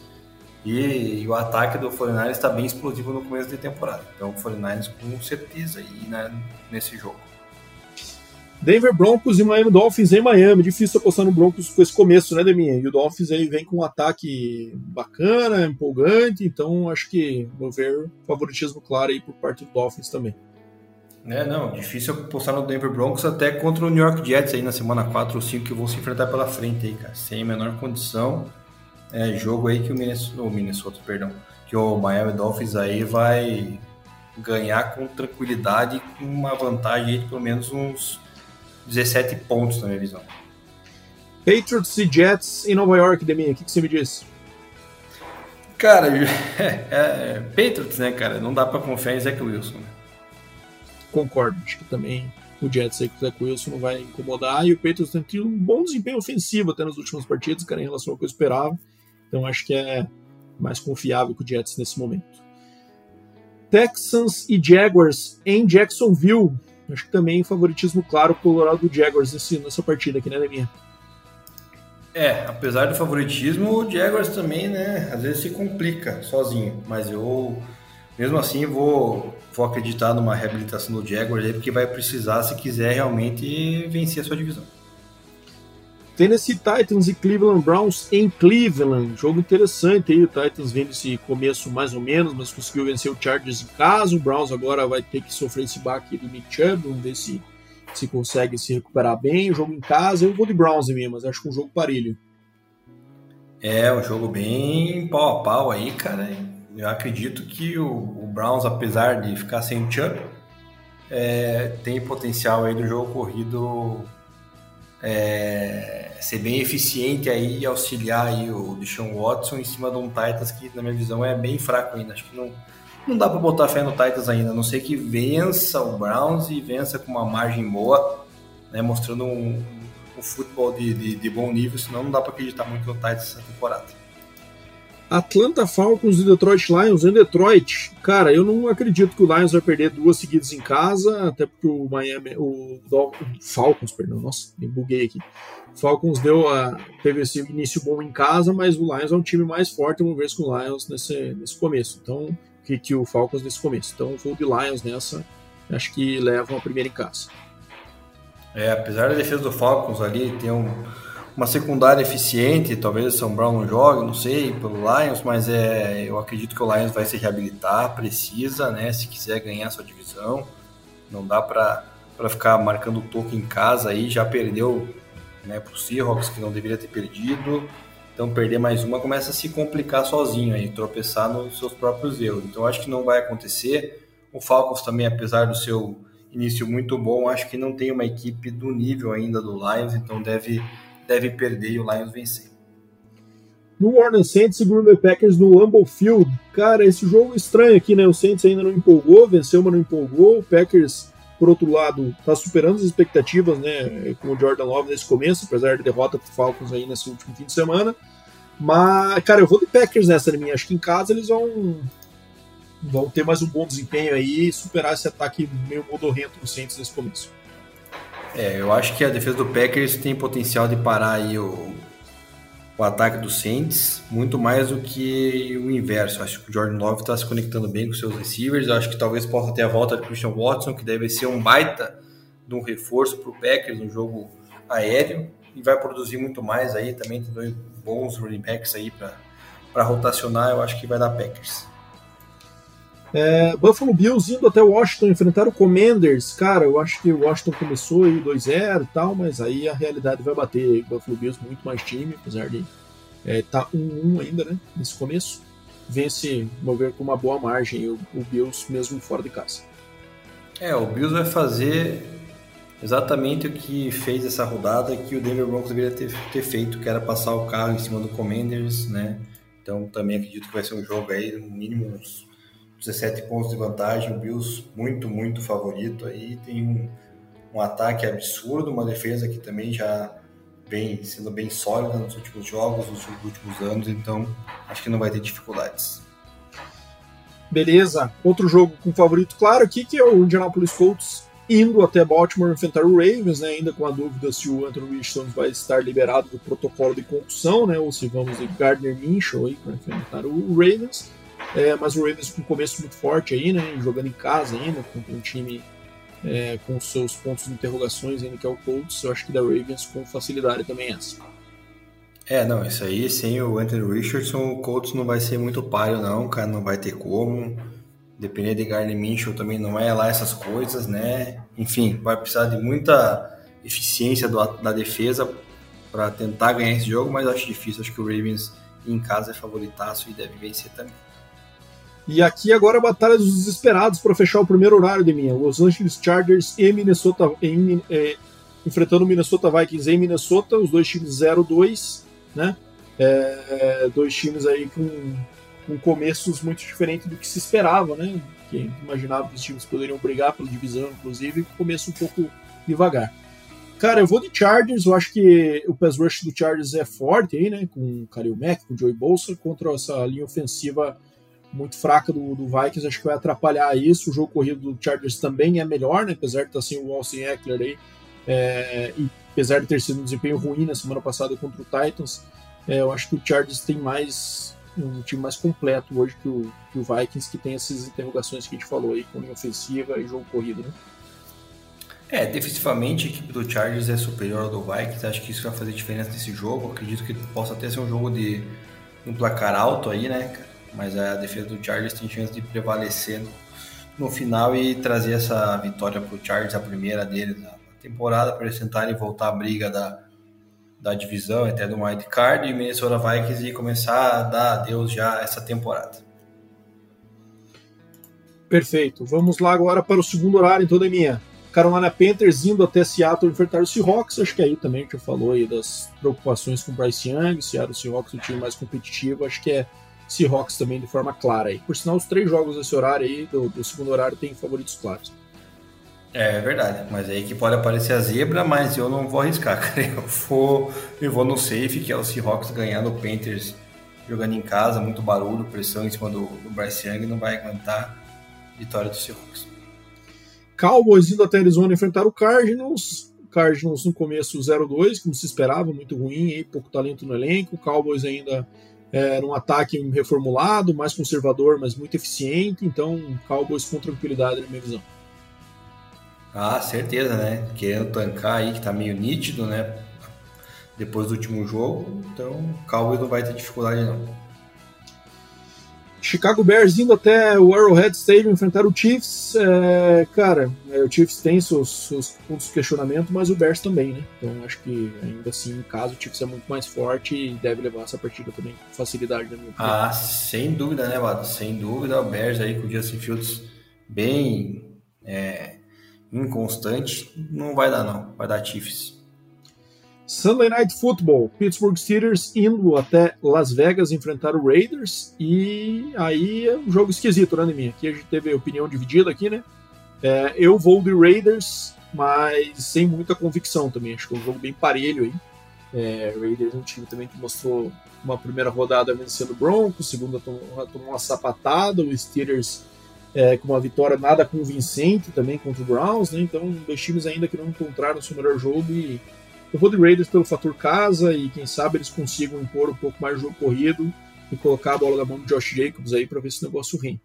E, e o ataque do 49 está bem explosivo no começo da temporada. Então o 49 com certeza aí né, nesse jogo. Denver Broncos e Miami Dolphins em Miami. Difícil apostar no Broncos com esse começo, né, Deminha? E o Dolphins aí vem com um ataque bacana, empolgante, então acho que vou ver favoritismo claro aí por parte do Dolphins também. É, não, difícil apostar no Denver Broncos até contra o New York Jets aí na semana 4 ou 5 que vão se enfrentar pela frente aí, cara. Sem a menor condição. É jogo aí que o Minnesota, o Minnesota, perdão, que o Miami Dolphins aí vai ganhar com tranquilidade, com uma vantagem de pelo menos uns 17 pontos na minha visão. Patriots e Jets em Nova York, Deminha, o que, que você me diz? Cara, é, <laughs> é, Patriots, né, cara? Não dá pra confiar em Zach Wilson. Né? Concordo, acho que também o Jets aí com o Zach Wilson não vai incomodar. E o Patriots tem tido um bom desempenho ofensivo até nas últimas partidas, cara, em relação ao que eu esperava. Então acho que é mais confiável que o Jets nesse momento. Texans e Jaguars em Jacksonville. Acho que também favoritismo claro Colorado Jaguars nesse, nessa partida aqui, né, Leminha? É, apesar do favoritismo, o Jaguars também, né, às vezes se complica sozinho, mas eu, mesmo assim, vou, vou acreditar numa reabilitação do Jaguars aí, porque vai precisar se quiser realmente vencer a sua divisão. Tennessee Titans e Cleveland Browns em Cleveland. Jogo interessante aí. O Titans vendo esse começo mais ou menos, mas conseguiu vencer o Chargers em casa. O Browns agora vai ter que sofrer esse baque do Chubb. Vamos ver se, se consegue se recuperar bem. O jogo em casa, eu vou de Browns mesmo, mas acho que um jogo parelho. É, um jogo bem pau a pau aí, cara. Eu acredito que o, o Browns, apesar de ficar sem o Chubb, é, tem potencial aí do jogo corrido é, ser bem eficiente aí e auxiliar aí o Deshaun Watson em cima de um Titans que, na minha visão, é bem fraco ainda. Acho que não, não dá para botar fé no Titans ainda, a não sei que vença o Browns e vença com uma margem boa, né, mostrando um, um futebol de, de, de, bom nível, senão não dá para acreditar muito no Titans essa temporada. Atlanta Falcons e Detroit Lions em Detroit. Cara, eu não acredito que o Lions vai perder duas seguidas em casa, até porque o Miami, o, o Falcons, perdão, nossa, me buguei aqui. Falcons deu a, teve esse início bom em casa, mas o Lions é um time mais forte, vamos ver com o Lions nesse, nesse começo. Então, que, que o Falcons nesse começo. Então, vou de Lions nessa, acho que levam a primeira em casa. É, apesar da defesa do Falcons ali ter um uma secundária eficiente, talvez o São Brown não jogue, não sei, pelo Lions, mas é, eu acredito que o Lions vai se reabilitar, precisa, né, se quiser ganhar sua divisão. Não dá para ficar marcando toque em casa aí, já perdeu né, para o Seahawks, que não deveria ter perdido. Então perder mais uma começa a se complicar sozinho aí, tropeçar nos seus próprios erros. Então acho que não vai acontecer. O Falcons também, apesar do seu início muito bom, acho que não tem uma equipe do nível ainda do Lions, então deve deve perder e o Lions vencer. No Warner Saints e Green Bay Packers no Lambeau Field. Cara, esse jogo estranho aqui, né? O Saints ainda não empolgou, venceu, mas não empolgou. O Packers, por outro lado, tá superando as expectativas, né? Com o Jordan Love nesse começo, apesar da derrota pro Falcons aí nesse último fim de semana. Mas, cara, eu vou de Packers nessa, minha. Acho que em casa eles vão vão ter mais um bom desempenho aí e superar esse ataque meio modorrento do Saints nesse começo. É, eu acho que a defesa do Packers tem potencial de parar aí o, o ataque do Saints, muito mais do que o inverso. Acho que o Jordan Love está se conectando bem com seus receivers. Acho que talvez possa ter a volta de Christian Watson, que deve ser um baita de um reforço para o Packers no jogo aéreo e vai produzir muito mais aí. Também tem dois bons running backs aí para rotacionar. Eu acho que vai dar Packers. É, Buffalo Bills indo até Washington enfrentar o Commanders. Cara, eu acho que o Washington começou aí 2-0 e tal, mas aí a realidade vai bater. Buffalo Bills muito mais time, apesar de é, tá 1-1 ainda, né? Nesse começo. Vence, vamos ver, com uma boa margem o, o Bills mesmo fora de casa. É, o Bills vai fazer exatamente o que fez essa rodada que o Denver Broncos deveria ter, ter feito, que era passar o carro em cima do Commanders, né? Então também acredito que vai ser um jogo aí, no mínimo uns 17 pontos de vantagem, o Bills muito, muito favorito aí, tem um, um ataque absurdo, uma defesa que também já vem sendo bem sólida nos últimos jogos, nos últimos anos, então acho que não vai ter dificuldades. Beleza, outro jogo com favorito claro aqui que é o Indianapolis Colts indo até Baltimore enfrentar o Ravens, né, ainda com a dúvida se o Anthony Richardson vai estar liberado do protocolo de concussão, né, ou se vamos de Gardner Minshew aí para enfrentar o Ravens. É, mas o Ravens com um começo muito forte aí, né? Jogando em casa ainda, com um time é, com seus pontos de interrogações ainda que é o Colts, eu acho que da Ravens com facilidade também essa. É, não, isso aí, sem o Anthony Richardson, o Colts não vai ser muito páreo não, cara, não vai ter como. Depender de Garner Minshew também não é lá essas coisas, né? Enfim, vai precisar de muita eficiência do, da defesa para tentar ganhar esse jogo, mas acho difícil, acho que o Ravens em casa é favoritaço e deve vencer também. E aqui agora a batalha dos desesperados para fechar o primeiro horário de minha. Los Angeles Chargers e Minnesota em, é, enfrentando o Minnesota Vikings em Minnesota, os dois times 0-2, né? É, dois times aí com, com começos muito diferentes do que se esperava, né? Que imaginava que os times poderiam brigar pela divisão, inclusive, começo um pouco devagar. Cara, eu vou de Chargers, eu acho que o pass rush do Chargers é forte aí, né? Com o Khalil Mack, com o Joey Bolsa, contra essa linha ofensiva muito fraca do, do, Vikings, acho que vai atrapalhar isso. O jogo corrido do Chargers também é melhor, né? apesar de estar sem o Austin Eckler aí, é, e apesar de ter sido um desempenho ruim na semana passada contra o Titans, é, eu acho que o Chargers tem mais um time mais completo hoje que o, que o Vikings, que tem essas interrogações que a gente falou aí, com linha ofensiva e jogo corrido, né? É, defensivamente a equipe do Chargers é superior ao do Vikings, acho que isso vai fazer diferença nesse jogo. Acredito que possa até ser um jogo de um placar alto aí, né? Mas a defesa do Chargers tem chance de prevalecer no, no final e trazer essa vitória para o Chargers, a primeira deles na temporada, para eles tentarem voltar à briga da, da divisão, até do White Card e Minnesota Vikings e começar a dar adeus já essa temporada. Perfeito. Vamos lá agora para o segundo horário, então, da minha. Carolina Panthers indo até Seattle enfrentar o Seahawks. Acho que aí também a gente falou aí das preocupações com o Bryce Young. Seattle Seahawks, o time mais competitivo. Acho que é Seahawks também de forma clara aí. Por sinal, os três jogos desse horário aí, do, do segundo horário, tem favoritos claros. É verdade, mas aí que pode aparecer a zebra, mas eu não vou arriscar, <laughs> cara. Eu vou, eu vou no safe, que é o Seahawks ganhando o Panthers jogando em casa, muito barulho, pressão em cima do, do Bryce Young, não vai aguentar vitória do Seahawks. Cowboys indo até Arizona enfrentar o Cardinals. Cardinals no começo 0-2, como se esperava, muito ruim, aí, pouco talento no elenco. Cowboys ainda era um ataque reformulado, mais conservador, mas muito eficiente. Então, Cowboys com tranquilidade na minha visão. Ah, certeza, né? Querendo tancar aí, que tá meio nítido, né? Depois do último jogo. Então, Cowboys não vai ter dificuldade, não. Chicago Bears indo até o Arrowhead Stadium enfrentar o Chiefs. É, cara, é, o Chiefs tem seus, seus pontos de questionamento, mas o Bears também, né? Então acho que ainda assim, em caso, o Chiefs é muito mais forte e deve levar essa partida também com facilidade. Ah, sem dúvida, né, Vado? Sem dúvida, o Bears aí com o Justin Fields bem é, inconstante, não vai dar não, vai dar Chiefs. Sunday Night Football, Pittsburgh Steelers indo até Las Vegas enfrentar o Raiders e aí é um jogo esquisito, né, mim? Aqui a gente teve opinião dividida aqui, né? É, eu vou de Raiders, mas sem muita convicção também. Acho que é um jogo bem parelho aí. É, Raiders é um time também que mostrou uma primeira rodada vencendo o Broncos, segunda tomou, uma sapatada, o Steelers é, com uma vitória nada convincente também contra o Browns, né? Então, dois times ainda que não encontraram o seu melhor jogo e eu vou de Raiders pelo fator casa e quem sabe eles consigam impor um pouco mais de jogo corrido e colocar a bola na mão do Josh Jacobs aí para ver se o negócio rende.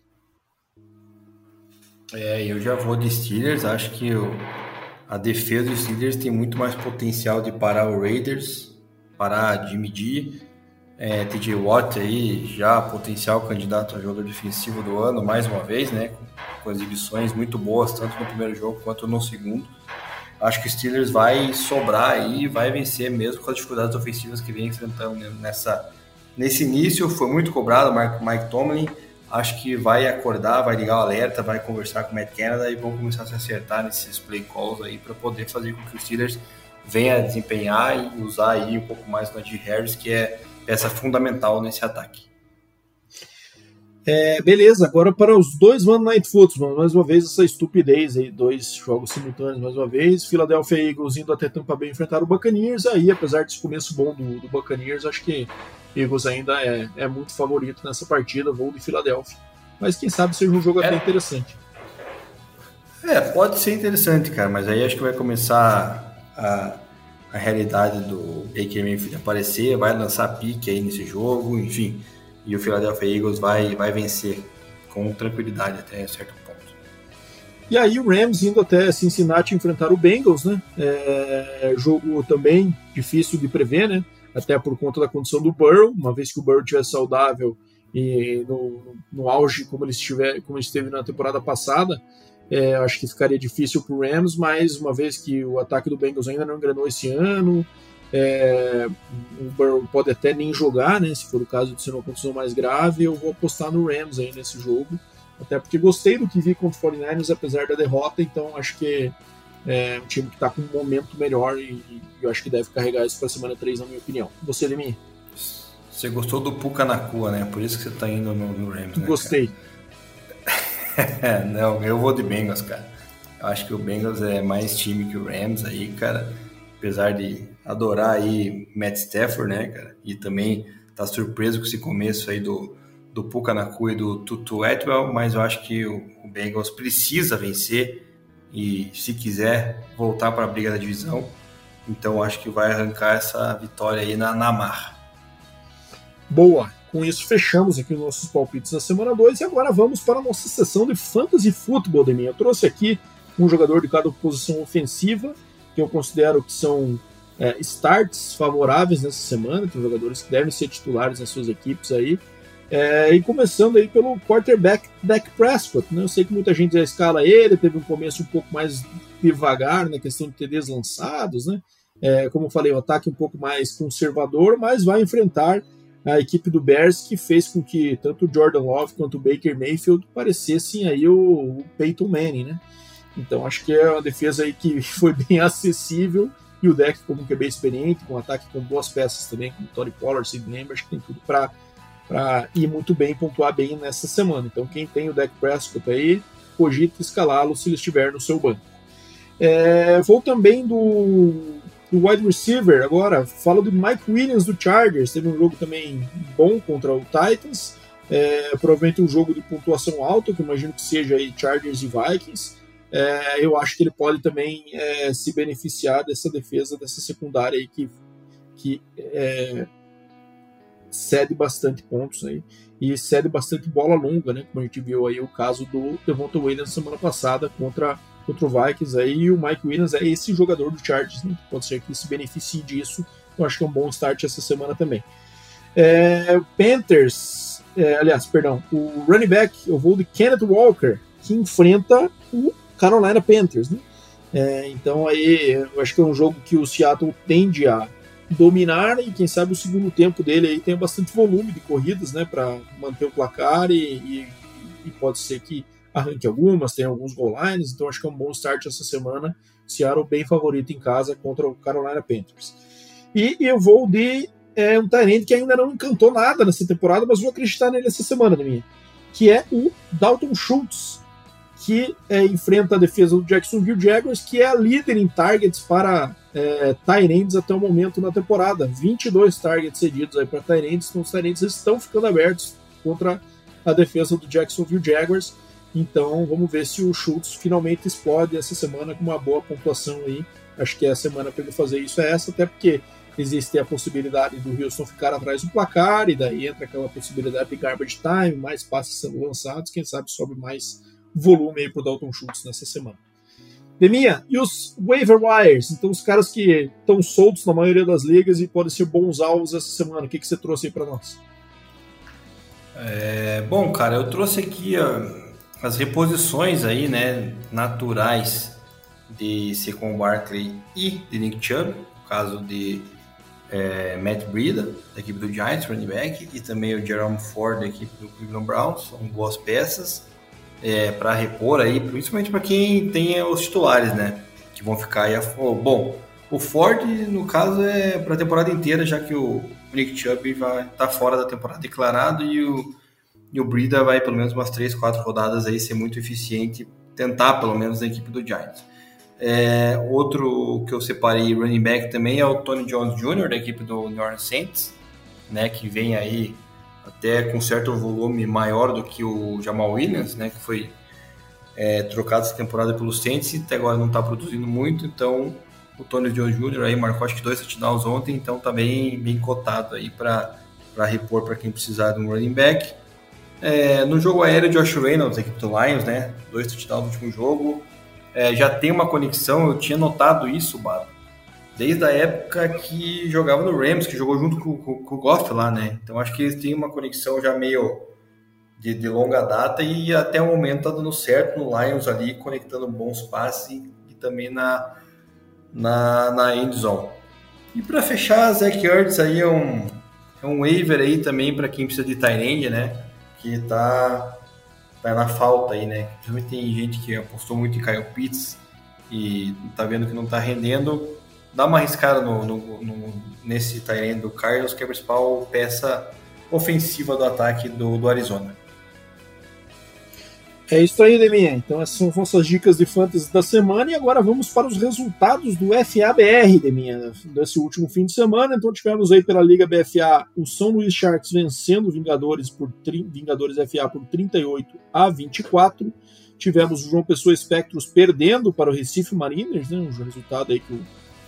É, eu já vou de Steelers, acho que eu, a defesa dos Steelers tem muito mais potencial de parar o Raiders, parar de medir. É, TJ Watt aí, já potencial candidato a jogador defensivo do ano, mais uma vez, né? Com, com exibições muito boas, tanto no primeiro jogo quanto no segundo acho que o Steelers vai sobrar aí, vai vencer mesmo com as dificuldades ofensivas que vem enfrentando nessa nesse início. Foi muito cobrado o Mike Tomlin. Acho que vai acordar, vai ligar o alerta, vai conversar com o Matt Canada e vão começar a se acertar nesses play calls aí para poder fazer com que o Steelers venha desempenhar e usar aí um pouco mais o Najee Harris, que é peça fundamental nesse ataque. É, beleza, agora para os dois One Night Football, mais uma vez essa estupidez aí, dois jogos simultâneos mais uma vez. Philadelphia Eagles indo até Tampa Bay enfrentar o Buccaneers. Aí, apesar desse começo bom do, do Buccaneers, acho que Eagles ainda é, é muito favorito nessa partida, voo de Philadelphia. Mas quem sabe seja um jogo é. até interessante. É, pode ser interessante, cara, mas aí acho que vai começar a, a realidade do Mayfield aparecer, vai lançar pique aí nesse jogo, enfim e o Philadelphia Eagles vai, vai vencer com tranquilidade até certo ponto. E aí o Rams indo até Cincinnati enfrentar o Bengals, né? É, jogo também difícil de prever, né? Até por conta da condição do Burrow, uma vez que o Burrow estiver saudável e no, no auge como ele, estiver, como ele esteve na temporada passada, é, acho que ficaria difícil para o Rams, mas uma vez que o ataque do Bengals ainda não engrenou esse ano, é, o Burrow pode até nem jogar, né? Se for o caso de ser uma condição mais grave, eu vou apostar no Rams aí nesse jogo. Até porque gostei do que vi contra o 49ers, apesar da derrota, então acho que é um time que está com um momento melhor e, e, eu acho que deve carregar isso para semana 3, na minha opinião. Você, Lemir? Você gostou do Puka na cua, né? Por isso que você está indo no, no Rams, né? Gostei. <laughs> Não, eu vou de Bengals, cara. Eu acho que o Bengals é mais time que o Rams aí, cara apesar de adorar aí Matt Stafford, né, cara, e também tá surpreso com esse começo aí do, do Puka Naku e do Tutu Atwell, mas eu acho que o, o Bengals precisa vencer e se quiser voltar para a briga da divisão, então acho que vai arrancar essa vitória aí na Namar. Boa! Com isso, fechamos aqui os nossos palpites da semana 2 e agora vamos para a nossa sessão de Fantasy Football, Deminha. Eu trouxe aqui um jogador de cada posição ofensiva que eu considero que são é, starts favoráveis nessa semana, tem jogadores que devem ser titulares nas suas equipes aí. É, e começando aí pelo quarterback Dak Prescott, né? Eu sei que muita gente já escala ele, teve um começo um pouco mais devagar na questão de TDs lançados, né? É, como eu falei, um ataque um pouco mais conservador, mas vai enfrentar a equipe do Bears que fez com que tanto o Jordan Love quanto o Baker Mayfield parecessem aí o, o Peyton Manning, né? Então acho que é uma defesa aí que <laughs> foi bem acessível e o deck como é bem experiente, com um ataque com boas peças também, como Tony Pollard, Sid Lamb, acho que tem tudo para para ir muito bem, pontuar bem nessa semana. Então quem tem o deck Prescott aí, cogita escalá-lo se ele estiver no seu banco. É, vou também do, do wide receiver agora, falo do Mike Williams do Chargers, teve um jogo também bom contra o Titans, é, provavelmente um jogo de pontuação alta, que imagino que seja aí Chargers e Vikings. É, eu acho que ele pode também é, se beneficiar dessa defesa, dessa secundária aí que, que é, cede bastante pontos aí e cede bastante bola longa, né? Como a gente viu aí o caso do Devonta Williams semana passada contra, contra o Vikings aí, e o Mike Williams é esse jogador do Chargers, né? Pode ser que se beneficie disso. Eu acho que é um bom start essa semana também. É, Panthers, é, aliás, perdão, o running back, eu vou de Kenneth Walker, que enfrenta o Carolina Panthers, né? É, então aí eu acho que é um jogo que o Seattle tende a dominar e quem sabe o segundo tempo dele aí tem bastante volume de corridas, né, para manter o placar e, e, e, pode ser que arranque algumas, tem alguns goal lines, então acho que é um bom start essa semana. Seattle bem favorito em casa contra o Carolina Panthers. E, eu vou de é, um Tyrant que ainda não encantou nada nessa temporada, mas vou acreditar nele essa semana, minha, que é o Dalton Schultz, que é, enfrenta a defesa do Jacksonville Jaguars, que é a líder em targets para é, Tyrands até o momento na temporada. 22 targets cedidos aí para Tyrands, então os Tyrands estão ficando abertos contra a defesa do Jacksonville Jaguars. Então vamos ver se o Schultz finalmente explode essa semana com uma boa pontuação aí. Acho que é a semana para ele fazer isso é essa, até porque existe a possibilidade do Wilson ficar atrás do placar, e daí entra aquela possibilidade de garbage time, mais passes sendo lançados, quem sabe sobe mais volume aí pro Dalton Schultz nessa semana. Deminha, e os waiver wires? Então, os caras que estão soltos na maioria das ligas e podem ser bons alvos essa semana. O que, que você trouxe aí para nós? É, bom, cara, eu trouxe aqui ó, as reposições aí, né, naturais de Secon Barkley e de Nick Chubb, no caso de é, Matt Breida, da equipe do Giants, running back, e também o Jerome Ford, da equipe do Cleveland Browns, são boas peças é, para repor aí, principalmente para quem tem os titulares, né? Que vão ficar aí. A... Bom, o Ford, no caso, é para a temporada inteira, já que o Nick Chubb vai estar tá fora da temporada declarado e o, e o Brida vai pelo menos umas 3, 4 rodadas aí ser muito eficiente, tentar pelo menos na equipe do Giants. É, outro que eu separei running back também é o Tony Jones Jr., da equipe do New Orleans Saints, né, que vem aí até com certo volume maior do que o Jamal Williams, né, que foi é, trocado essa temporada pelo Saints e até agora não está produzindo muito, então o Tony John Jr. aí marcou acho que dois touchdowns ontem, então tá bem, bem cotado aí para repor para quem precisar de um running back. É, no jogo aéreo, Josh Reynolds, equipe do Lions, né, dois touchdowns no último jogo, é, já tem uma conexão, eu tinha notado isso, Bato, desde a época que jogava no Rams, que jogou junto com, com, com o Goff lá, né? Então acho que eles têm uma conexão já meio de, de, longa data e até o momento tá dando certo no Lions ali, conectando bons passes e, também na, na, na end zone. E para fechar, Zach Ertz aí é um, é um waiver aí também para quem precisa de tight né? Que tá, tá na falta aí, né? Tem gente que apostou muito em Kyle Pitts e tá vendo que não tá rendendo dá uma arriscada no, no, no, nesse Tyrene do Carlos, que é a principal peça ofensiva do ataque do, do Arizona. É isso aí, Deminha. Então essas são nossas dicas de fantasy da semana e agora vamos para os resultados do FABR, Deminha, desse último fim de semana. Então tivemos aí pela Liga BFA o São Luís Sharks vencendo Vingadores por Vingadores FA por 38 a 24. Tivemos o João Pessoa Espectros perdendo para o Recife Mariners, né, um resultado aí que o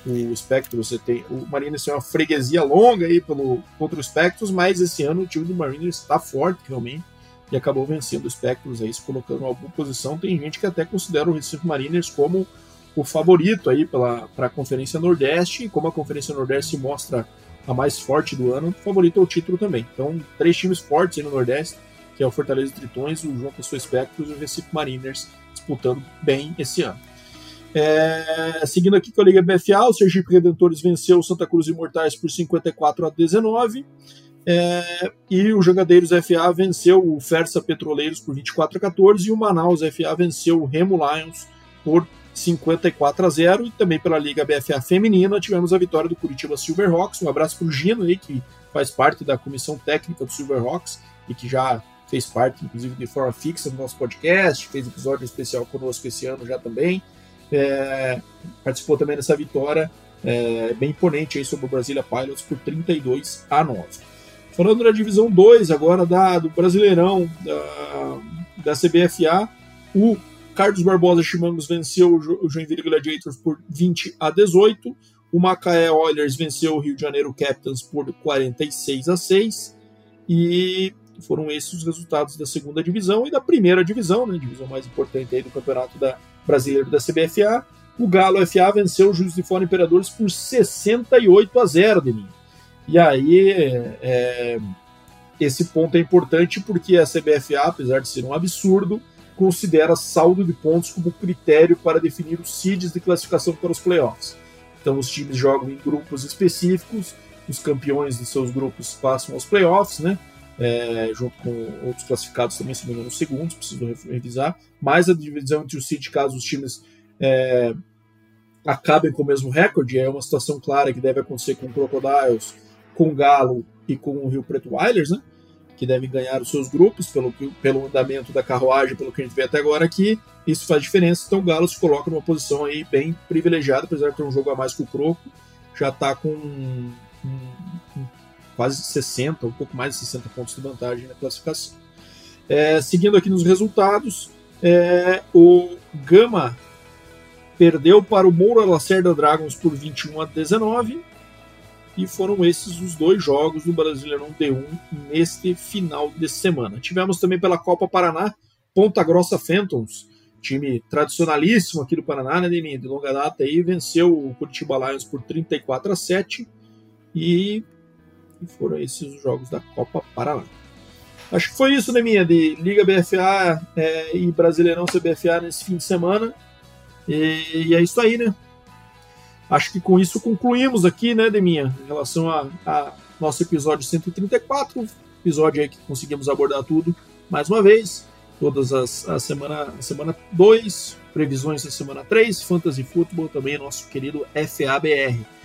o Spectrum, você tem. O Mariners tem uma freguesia longa aí pelo, contra o Spectros, mas esse ano o time do Mariners está forte realmente e acabou vencendo o Spectros aí, se colocando em alguma posição. Tem gente que até considera o Recife Mariners como o favorito aí para a Conferência Nordeste, e como a Conferência Nordeste se mostra a mais forte do ano, favorito é o título também. Então, três times fortes aí no Nordeste, que é o Fortaleza Tritões, o João Pessoa Spectros e o Recife Mariners disputando bem esse ano. É, seguindo aqui com a Liga BFA, o Sergipe Redentores venceu o Santa Cruz Imortais por 54 a 19. É, e o Jangadeiros FA venceu o Fersa Petroleiros por 24 a 14 e o Manaus FA venceu o Remo Lions por 54 a 0 e também pela Liga BFA Feminina tivemos a vitória do Curitiba Silverhawks. Um abraço para o Gino aí, que faz parte da comissão técnica do Silverhawks e que já fez parte, inclusive, de forma fixa do nosso podcast, fez episódio especial conosco esse ano já também. É, participou também dessa vitória é, bem imponente aí sobre o Brasília Pilots por 32 a 9. Falando da divisão 2 agora da, do Brasileirão da, da CBFA, o Carlos Barbosa Chimangos venceu o Joinville Gladiators por 20 a 18. O Macaé Oilers venceu o Rio de Janeiro Captains por 46 a 6. E foram esses os resultados da segunda divisão e da primeira divisão, né, divisão mais importante aí do campeonato da brasileiro da CBFA. O Galo FA venceu o Juiz de Fora Imperadores por 68 a 0 de mim. E aí, é, esse ponto é importante porque a CBFA, apesar de ser um absurdo, considera saldo de pontos como critério para definir os seeds de classificação para os playoffs. Então, os times jogam em grupos específicos, os campeões de seus grupos passam aos playoffs, né? É, junto com outros classificados também, se não me engano, segundos, preciso revisar. Mais a divisão entre os seeds, caso os times é, acabem com o mesmo recorde, é uma situação clara que deve acontecer com o Crocodiles com o Galo e com o Rio Preto Wilders, né? Que devem ganhar os seus grupos pelo, pelo andamento da carruagem, pelo que a gente vê até agora aqui. Isso faz diferença, então o Galo se coloca numa posição aí bem privilegiada, apesar de ter um jogo a mais que o Croco. Já está com um, um, quase 60, um pouco mais de 60 pontos de vantagem na classificação. É, seguindo aqui nos resultados, é, o Gama perdeu para o Moura Lacerda Dragons por 21 a 19 e foram esses os dois jogos do Brasileirão D1 neste final de semana. Tivemos também pela Copa Paraná, Ponta Grossa Phantoms, time tradicionalíssimo aqui do Paraná, né, Deninho? De longa data aí, venceu o Curitiba Lions por 34 a 7 e, e foram esses os jogos da Copa Paraná. Acho que foi isso, né, minha, de Liga BFA é, e Brasileirão CBFA nesse fim de semana. E, e é isso aí, né? Acho que com isso concluímos aqui, né, Deminha, em relação a, a nosso episódio 134, episódio aí que conseguimos abordar tudo mais uma vez, todas as a semana a semana 2, previsões da semana 3, Fantasy Football também nosso querido FABR.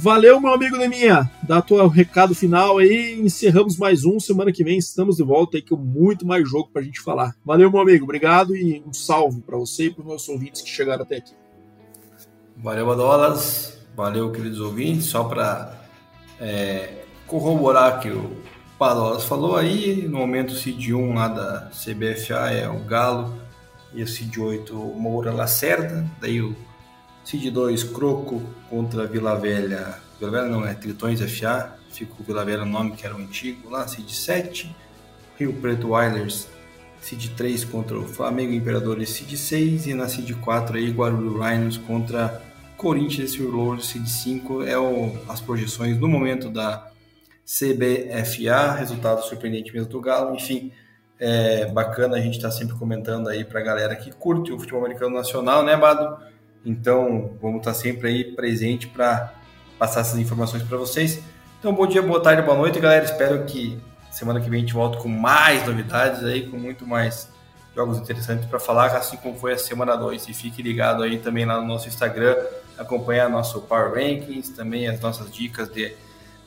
Valeu, meu amigo Deminha. Dá teu recado final aí. Encerramos mais um. Semana que vem estamos de volta aí com muito mais jogo pra gente falar. Valeu, meu amigo. Obrigado e um salve para você e para os nossos ouvintes que chegaram até aqui. Valeu, Badolas. Valeu, queridos ouvintes. Só para é, corroborar que o Badolas falou aí, no momento o CID 1 lá da CBFA é o Galo e o CID 8 o Moura Lacerda. Daí o CID 2 Croco contra Vila Velha. Vila Velha não, é Tritões FA. Fica Vila Velha, o nome que era o antigo lá. CID 7. Rio Preto Wilders Cid 3 contra o Flamengo Imperadores Cid 6 e na Cid 4 aí Guarulhos Rhinos contra Corinthians e Lourdes Cid 5 é o, as projeções no momento da CBFA, resultado surpreendente mesmo do Galo, enfim, é bacana a gente estar tá sempre comentando aí para a galera que curte o futebol americano nacional, né, Bado? Então, vamos estar sempre aí presente para passar essas informações para vocês. Então, bom dia, boa tarde, boa noite, galera. Espero que semana que vem a gente volta com mais novidades aí, com muito mais jogos interessantes para falar, assim como foi a semana 2. E fique ligado aí também lá no nosso Instagram, acompanhar nosso Power Rankings, também as nossas dicas de,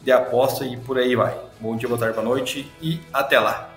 de aposta e por aí vai. Bom dia, boa tarde, boa noite e até lá!